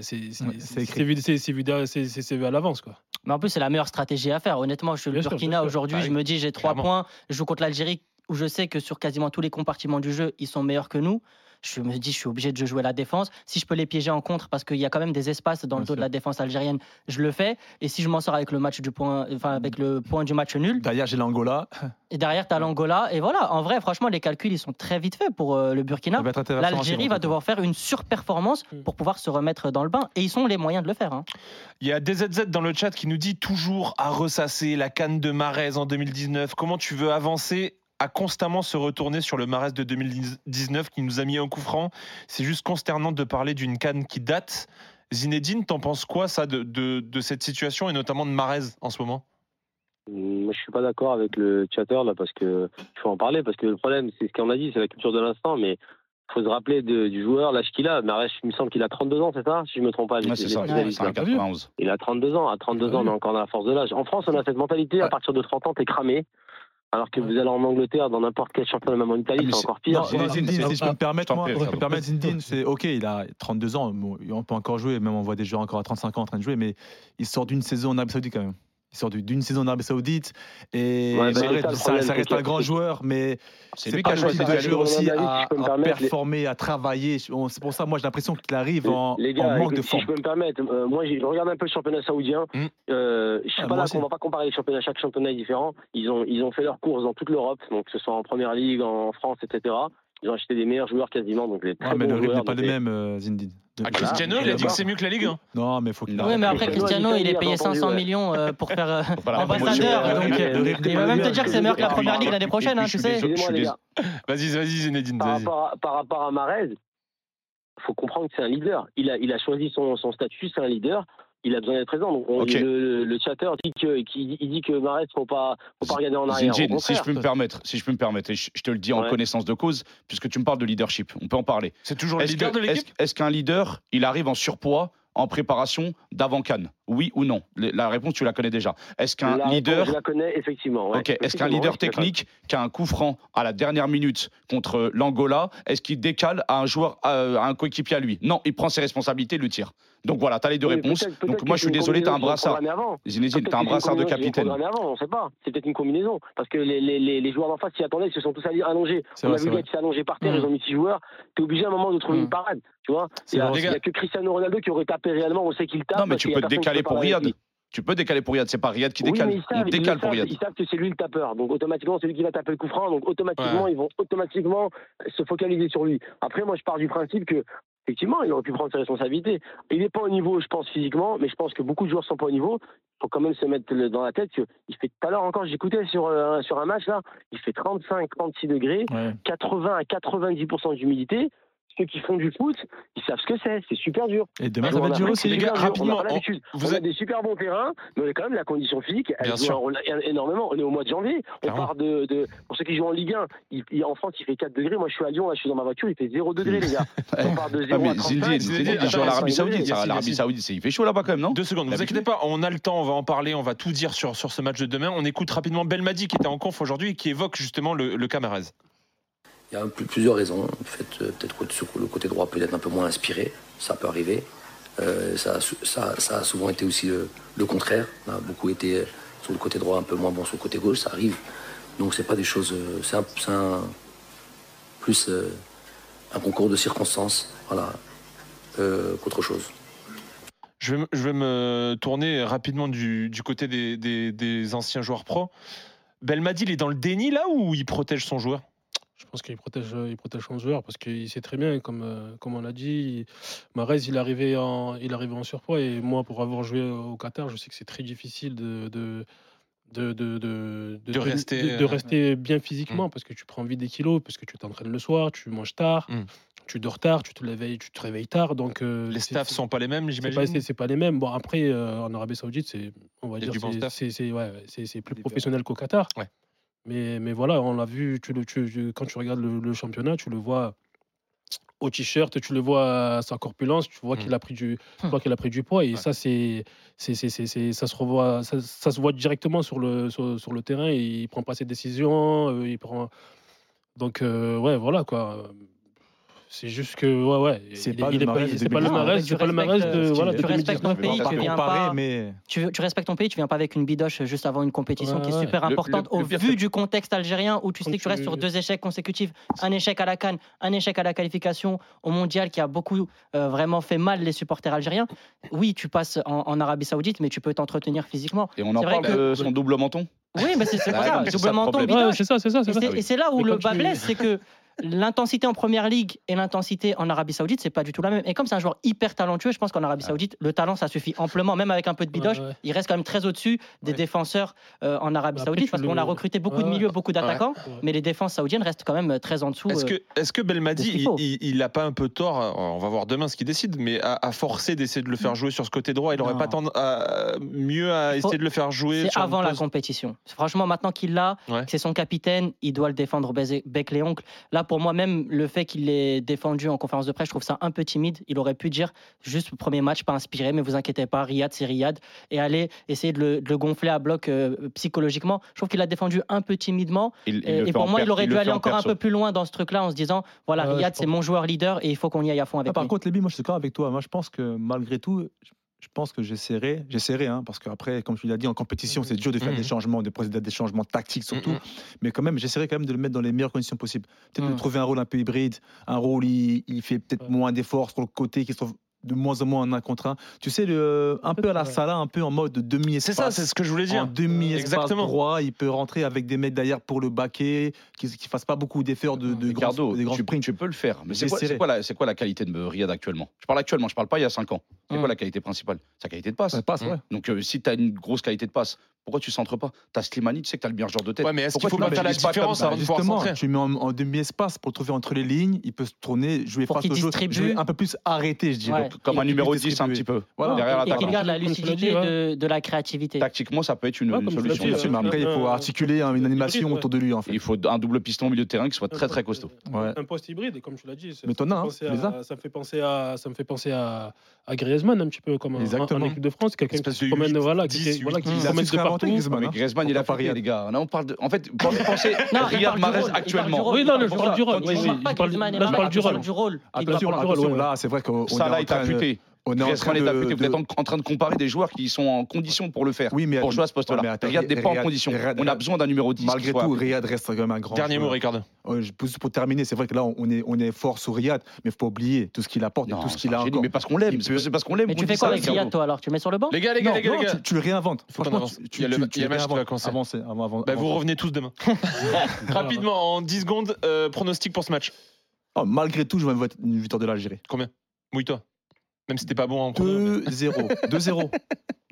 vu, à l'avance, quoi. Mais en plus, c'est la meilleure stratégie à faire. Honnêtement, je suis le Burkina aujourd'hui. Ah je oui, me dis, j'ai trois points. Je joue contre l'Algérie où je sais que sur quasiment tous les compartiments du jeu, ils sont meilleurs que nous. Je me dis, je suis obligé de jouer la défense. Si je peux les piéger en contre, parce qu'il y a quand même des espaces dans le dos de la défense algérienne, je le fais. Et si je m'en sors avec le match du point, enfin avec le point du match nul, Derrière, j'ai l'Angola. et derrière tu as l'Angola. Et voilà, en vrai, franchement, les calculs ils sont très vite faits pour euh, le Burkina. Ça va être intéressant. L'Algérie va devoir faire une surperformance Mm. pour pouvoir se remettre dans le bain. Et ils ont les moyens de le faire. hein. Il y a DZZ dans le chat qui nous dit toujours à ressasser la canne de Marez en 2019. Comment tu veux avancer à constamment se retourner sur le Marez de 2019 qui nous a mis un coup franc C'est juste consternant de parler d'une canne qui date. Zinedine, t'en penses quoi ça de, de- de cette situation et notamment de Marez en ce moment? Moi, je suis pas d'accord avec le chatter là parce que il faut en parler parce que le problème, c'est ce qu'on a dit, c'est la culture de l'instant, mais faut se rappeler de- du joueur, l'âge qu'il a. Maresh, il me semble qu'il a 32 ans, c'est ça Si je me trompe pas. Ouais, c'est ça, spécialistes, c'est un là. 91. Il a 32 ans. À 32 ans, on est encore dans la force de l'âge. En France, on a cette mentalité, à partir de 30 ans, t'es cramé. Alors que vous allez en Angleterre, dans n'importe quel championnat, même en Ah, Italie, mais c'est encore pire. Non, non, c'est- si je peux me permettre, moi, je peux me permettre, Zinedine, c'est ok, il a 32 ans, bon, on peut encore jouer, même on voit des joueurs encore à 35 ans en train de jouer, mais il sort d'une saison en Arabie Saoudite quand même. Il sort du- d'une saison en Arabie Saoudite et Ouais, bah, ça, reste un grand joueur, mais C'est lui qui a choisi de joueur aussi à, si les- performer, à travailler. On- C'est pour ça, moi, j'ai l'impression qu'il arrive en, Les en gars, manque de si forme. je peux me permettre, euh, moi j'ai- je regarde un peu le championnat saoudien. Mm. Euh, je suis Ah, pas là aussi. qu'on va pas comparer les championnats, chaque championnat est différent. Ils ont, ils ont fait leurs courses dans toute l'Europe, donc que ce soit en première ligue, en France, etc. Ils ont acheté des meilleurs joueurs quasiment, donc les très Ouais, mais bons le rythme n'est pas le les- même, euh, Zinedine. Ah, Cristiano, il a dit que c'est mieux que la Ligue 1. Non, mais faut qu'il Oui, mais après, Cristiano, il il est a payé entendu, 500 ouais. millions euh, pour faire euh, ambassadeur. Donc, euh, il va même te dire que c'est meilleur que la première ligue l'année prochaine, hein, tu sais. Vas-y, vas-y, Zinedine. Par rapport, à, par rapport à Marez, faut comprendre que c'est un leader. Il a, il a choisi son, son statut, c'est un leader. Il a besoin d'être présent. Donc, on- le, le chatter dit que, il dit que Marez, faut pas, faut pas regarder en arrière. Au Zinedine, si je peux me permettre, si je peux me permettre, et je, je te le dis en connaissance de cause, puisque tu me parles de leadership, on peut en parler. C'est toujours le Est-ce leader que- de l'équipe est-ce- est-ce qu'un leader, il arrive en surpoids en préparation d'avant Cannes? Oui ou non? La réponse, tu la connais déjà. Est-ce qu'un La réponse, leader. Je la connais, effectivement. ouais. Ok, est-ce qu'un leader technique qui a un coup franc à la dernière minute contre l'Angola, est-ce qu'il décale à un joueur, euh, à un coéquipier à lui? Non, il prend ses responsabilités, il le tire. Donc voilà, tu as les deux Oui, réponses. peut-être- peut-être Donc que moi je suis désolé, tu as un brassard. Zinedine, tu as un brassard de capitaine. avant, on sait pas. C'est peut-être une combinaison. Parce que les, les, les, les joueurs d'en face s'y attendaient, ils se sont tous allongés. On vrai, a vu vrai. Gaël s'est allongé par terre, Mm. ils ont mis six joueurs. T'es obligé à un moment de trouver Mm. une parade. Tu vois Il y a, a que Cristiano Ronaldo qui aurait tapé réellement, on sait qu'il tape. Non, mais tu peux te qui décaler peut pour Riyad. Tu peux décaler pour Riyad, c'est pas Riyad qui Oui, décale. ils savent, On décale pour Riyad. Ils savent que c'est lui le tapeur. Donc automatiquement, c'est lui qui va taper le coup franc. Donc automatiquement, Ouais. ils vont automatiquement se focaliser sur lui. Après, moi, je pars du principe que effectivement, il aurait pu prendre ses responsabilités. Il n'est pas au niveau, je pense, physiquement, mais je pense que beaucoup de joueurs sont pas au niveau. Il faut quand même se mettre dans la tête qu'il fait tout à l'heure encore, j'écoutais sur, euh, sur un match là, il fait 35, 36 degrés, Ouais. 80 à 90% d'humidité. Ceux qui font du foot, ils savent ce que c'est. C'est super dur. Et demain, Et ça on va être dur aussi. les gars, rapidement, on on- vous On a êtes- des super bons terrains, mais on a quand même la condition physique. Elle Bien joue sûr. un rôle énormément. On est au mois de janvier. On part de, de- Pour ceux qui jouent en Ligue 1, il- il- en France, il fait 4 degrés. Moi, je suis à Lyon, là, je suis dans ma voiture, il fait 0 degrés, les gars. On part de 0 Ah, à mais 35. Zinedine, Zinedine, Zinedine, il joue l'Arabie attends, Saoudite. L'Arabie. Saoudite, c'est- il fait chaud là-bas quand même, non Deux secondes, vous D'habitude. inquiétez pas, on a le temps, on va en parler, on va tout dire sur, sur ce match de demain. On écoute rapidement Belmadi qui était en conf aujourd'hui et qui évoque justement le, le Camarez. Il y a plus- plusieurs raisons. En fait, euh, peut-être que le côté droit peut être un peu moins inspiré, ça peut arriver. Euh, ça, a souvent été aussi le, contraire. On a beaucoup été sur le côté droit un peu moins bon sur le côté gauche, ça arrive. Donc c'est pas des choses, euh, c'est un, plus un concours de circonstances, voilà, qu'autre chose. Je vais, me- tourner rapidement du, côté des, des- des anciens joueurs pro. Belmadi, il est dans le déni là ou il protège son joueur? Je pense qu'il protège, il protège son joueur parce qu'il sait très bien, comme, euh, comme on l'a dit, Marez, il est, arrivé en, il en surpoids. Et moi, pour avoir joué au Qatar, je sais que c'est très difficile de, de, de, de, de, De rester, de- euh, rester bien physiquement parce que tu prends vite des kilos, parce que tu t'entraînes le soir, tu manges tard, Mm. tu dors tard, tu te réveilles, tu te réveilles tard. Donc, euh, Les staffs sont pas les mêmes, pas, j'imagine c'est- c'est pas les mêmes. Bon, après, euh, en Arabie Saoudite, c'est, on va dire, c'est- ouais, plus professionnel qu'au Qatar. Ouais. Mais, mais voilà, on l'a vu, tu le, tu- tu- quand tu regardes le, le championnat, tu le vois au t-shirt, tu le vois à sa corpulence, tu vois Mm. qu'il a pris du, tu vois qu'il a pris du poids et ça c'est, ça se revoit, ça, ça se voit directement sur le, sur, sur le terrain. Il prend pas ses décisions, euh, il prend. Donc euh, ouais, voilà quoi. C'est juste que ouais ouais. C'est il est- pas le Mahrez de c'est pas le 2019. Mahrez, Tu c'est pas le Mahrez respectes, de voilà tu de respectes ton 2019. pays, Pas tu viens comparer, pas- mais Tu, tu respectes ton pays, tu viens pas avec une bidoche juste avant une compétition Ouais, qui est ouais. super Le- le- importante le au pire, vu du contexte algérien où tu sais que tu restes sur deux échecs consécutifs, un échec à la Cannes, un échec à la qualification au mondial qui a beaucoup euh, vraiment fait mal les supporters algériens. Oui, tu passes en, en Arabie Saoudite, mais tu peux t'entretenir physiquement. Et on en parle de son double menton? Oui, mais c'est Ah, ça, double menton, bidoche. c'est ça, c'est ça, c'est Et ça. c'est- Et c'est là où le bas blesse, c'est que l'intensité en première ligue et l'intensité en Arabie Saoudite, c'est pas du tout la même. Et comme c'est un joueur hyper talentueux, je pense qu'en Arabie Saoudite, le talent, ça suffit amplement, même avec un peu de bidoche. Ouais, ouais. Il reste quand même très au-dessus des Ouais. défenseurs euh, en Arabie Après, Saoudite parce le- qu'on a recruté beaucoup de Ouais, milieux, beaucoup d'attaquants, Ouais. mais les défenses saoudiennes restent quand même très en dessous. Est-ce euh, que, ce Belmadi, il, faut. il- il a pas un peu tort euh, On va voir demain ce qu'il décide, mais à, à forcer d'essayer de le faire jouer sur ce côté droit, il aurait Non. pas tendance à, mieux à faut- essayer de le faire jouer C'est avant la compétition. Franchement, maintenant qu'il l'a, c'est son capitaine, il doit le défendre bec les ongles. Là, pour moi, même le fait qu'il l'ait défendu en conférence de presse, je trouve ça un peu timide. Il aurait pu dire juste le premier match, pas inspiré, mais vous inquiétez pas, Riyad, c'est Riyad, et aller essayer de le, de le gonfler à bloc euh, psychologiquement. Je trouve qu'il a défendu un peu timidement. Il- il Et, pour moi, il aurait il dû le aller en encore un peu plus loin dans ce truc-là en se disant voilà, Ouais, Riyad, c'est pense- mon joueur leader et il faut qu'on y aille à fond avec Ah, par lui. contre, Lébi, moi je suis d'accord avec toi. Moi je pense que malgré tout, je- je pense que j'essaierai, j'essaierai, hein, parce qu'après, comme tu l'as dit, en compétition, c'est dur de faire des changements, de procéder à des changements tactiques surtout. Mhm. Mais quand même, j'essaierai quand même de le mettre dans les meilleures conditions possibles. Peut-être de Mhm. trouver un rôle un peu hybride, un rôle il, il fait peut-être Ouais. moins d'efforts sur le côté, qui se trouve de moins en moins en un contre un. Tu sais, le, un peu à la. Salah, un peu en mode demi C'est ça, c'est ce que je voulais en dire. demi-espace Exactement. droit, il peut rentrer avec des mecs derrière pour le baquer, qui ne fassent pas beaucoup d'efforts de, de grands, Ricardo, des grands tu, sprints. tu peux le faire. Mais c'est quoi, quoi quoi la qualité de Riyad actuellement? Je parle actuellement, je parle pas il y a 5 ans. C'est Mm. quoi la qualité principale? Sa qualité de passe. Ça passe, ouais. Donc euh, si tu as une grosse qualité de passe, Pourquoi tu centres pas? T'as Slimani, tu sais que t'as le meilleur joueur de tête. Ouais, mais est-ce qu'il faut pas faire la différence avant de pouvoir Justement, centrer? tu mets en, en demi-espace pour trouver entre les lignes, il peut se tourner, jouer Pour face au jeu, jouer un peu plus arrêté, je dirais. Comme un numéro et 10 un petit peu. Voilà. Derrière Et qu'il l'attaquant. garde la lucidité de, de la créativité. Tactiquement, ça peut être une, Ouais, solution. dit, mais après, il faut articuler une animation autour de lui. En fait. Il faut un double piston au milieu de terrain qui soit très très costaud. Ouais. Un poste hybride, comme tu l'as dit, ça, Mais ça me hein, fait tu les penser à- ça me fait penser à, ça me fait penser à, à Griezmann un petit peu comme en- en, Exactement. en équipe de France, quelqu'un qui se de promène, voilà, qui, 10, qui- voilà, qui se de partout. Griezmann. Mais hein. Griezmann, il a Riyad. les gars. Là, on parle de... En fait, pensez, Riyad Mahrez actuellement. Oui, non, je parle du rôle. là, je parle du rôle. là, c'est vrai est Salah est on est en train de- affûté. Vous êtes de- en en train de comparer des joueurs qui sont en condition pour le faire. Oui, mais Pour jouer à ce poste-là. Riyad n'est pas en condition. Riyad- On a besoin d'un numéro 10. Malgré tout. Riyad reste quand même un grand. Dernier mot. Ricardo. Euh, Juste pour terminer, c'est vrai que là, on est, on est fort sur Riyad, mais il faut pas oublier tout ce qu'il apporte Non, et tout ce qu'il a encore. Mais parce qu'on l'aime. Il C'est peut- c'est parce qu'on l'aime. Mais tu fais quoi avec. Riyad, toi alors Tu mets sur le banc Les gars, les gars, les gars, tu, le réinventes. Faut qu'on Franchement, avance. tu, Il y a le- match qui va commencer. Avant, Bah, vous revenez tous demain. Rapidement, en 10 secondes, euh, pronostic pour ce match. Oh, malgré tout, je vais mettre une victoire de l'Algérie. Combien? Mouille-toi. Même si t'es pas bon en prono. 2-0. 2-0.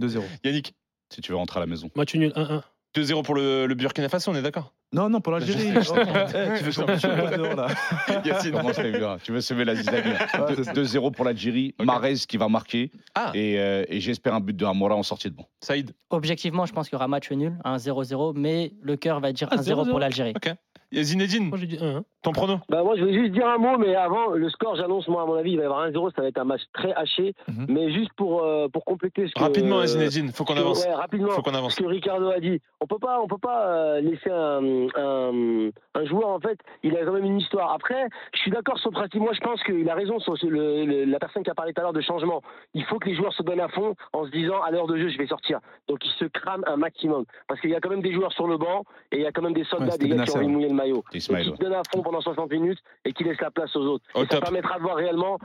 2-0. Yannick, Si tu veux rentrer à la maison. Match nul 1-1. 2-0 pour le, le Burkina Faso, on est d'accord? Non, non, pour l'Algérie. Je- Oh, tu veux là. Yacine. Comment je vu, hein Tu veux semer la zizanie. Ouais, c'est ça. 2-0 pour l'Algérie. Mahrez qui va marquer. Ah. Et, euh, et j'espère un but de Amora en sortie de banc. Saïd. Objectivement, je pense qu'il y aura match nul, un 0-0, mais le cœur va dire Ah, 1-0 pour 0-0. l'Algérie. Ok. Zinedine, Moi j'ai dit 1-1. ton prono Bah moi je vais juste dire un mot, mais avant le score, j'annonce moi à mon avis il va y avoir 1-0, ça va être un match très haché, Mhm. mais juste pour euh, pour compléter ce que Rapidement, hein, Zinedine, faut qu'on avance. Ouais, rapidement. Faut qu'on avance. Ce que Ricardo a dit, on peut pas on peut pas euh, laisser un, un, un joueur en fait, il a quand même une histoire. Après, je suis d'accord sur le principe. Moi je pense qu'il a raison sur le- le- la personne qui a parlé tout à l'heure de changement. Il faut que les joueurs se donnent à fond en se disant à l'heure de jeu je vais sortir. Donc ils se crament un maximum parce qu'il y a quand même des joueurs sur le banc et il y a quand même des soldats, des gars qui ont envie de mouiller le maillot. Qui se donne à fond pendant 60 minutes et qui laisse la place aux autres. Au et ça permettra de voir réellement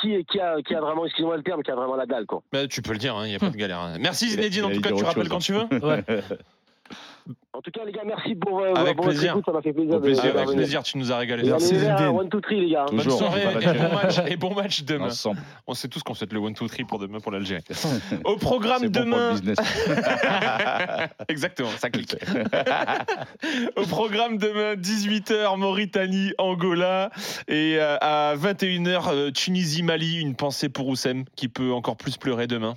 qui, est- qui, a, qui a vraiment, excusez-moi le terme, qui a vraiment la dalle. Quoi. Bah, tu peux le dire, il n'y a pas de galère. hein. Merci Zinedine, en tout cas, tu rappelles chose, quand tu veux. Ouais. En tout cas, les gars, merci pour, euh, Avec pour votre plaisir. écoute, ça m'a fait plaisir. Au de- plaisir, de Avec plaisir, tu nous as régalé. Merci, les gars, one, two, three, les gars. Bonne Toujours. soirée et bon match, et bon match demain. Ensemble. On sait tous qu'on souhaite le 1-2-3 pour demain pour l'Algérie. Au programme C'est bon pour demain. le business. Exactement, ça clique. Au programme demain, 18h, Mauritanie, Angola. Et euh, à 21h, euh, Tunisie, Mali. Une pensée pour Oussem qui peut encore plus pleurer demain.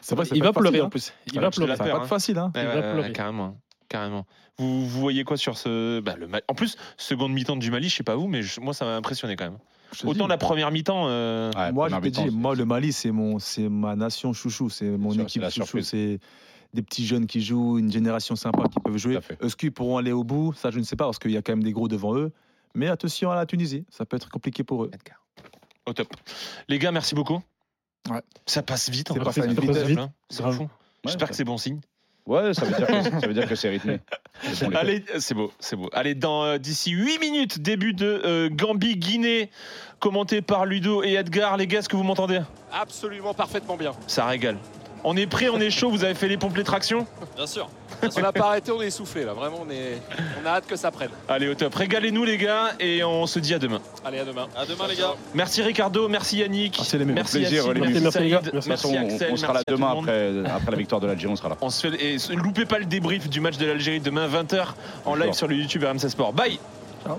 C'est c'est Il va pleurer hein. en plus. Il Ouais, va pleurer. Ça va perds, pas hein. être facile, hein. Il ouais, va pleurer. carrément. Carrément. Vous, vous voyez quoi sur ce. bah, le En plus, seconde mi-temps du Mali, je sais pas vous, mais je- moi, ça m'a impressionné quand même. Autant dis. la première mi-temps. euh, Ouais, moi, je te dis, moi, le Mali, c'est mon, c'est ma nation chouchou, c'est mon C'est- équipe c'est chouchou, c'est des petits jeunes qui jouent, une génération sympa qui peuvent jouer. Est-ce qu'ils pourront aller au bout? Ça, je ne sais pas, parce qu'il y a quand même des gros devant eux. Mais attention à la Tunisie, ça peut être compliqué pour eux. Au top. Les gars, merci beaucoup. Ouais. Ça passe vite. en C'est fait, passé ça passe vite. hein. C'est fou. J'espère que c'est bon signe. Ouais, ça veut dire que, ça veut dire que c'est rythmé. C'est bon, les Allez, c'est beau, c'est beau. Allez, dans euh, d'ici 8 minutes, début de euh, Gambie-Guinée, commenté par Ludo et Edgar. Les gars, est-ce que vous m'entendez? Absolument parfaitement bien. Ça régale. On est prêt, on est chaud. Vous avez fait les pompes, les tractions Bien sûr. On n'a pas arrêté, on est essoufflé là. Vraiment, on, est... on a hâte que ça prenne. Allez, au top. Régalez-nous, les gars, et on se dit à demain. Allez, à demain. À demain, les gars. Merci Ricardo, merci Yannick, Merci les mecs. merci Plaisir, merci, Merci, les gars. Saïd, Merci. De toute façon, merci on- Axel, on sera là merci demain après, après la victoire de l'Algérie, on sera là. On se fait et loupez pas le débrief du match de l'Algérie demain 20h en live sur le YouTube RMC Sport. Bye. Ciao.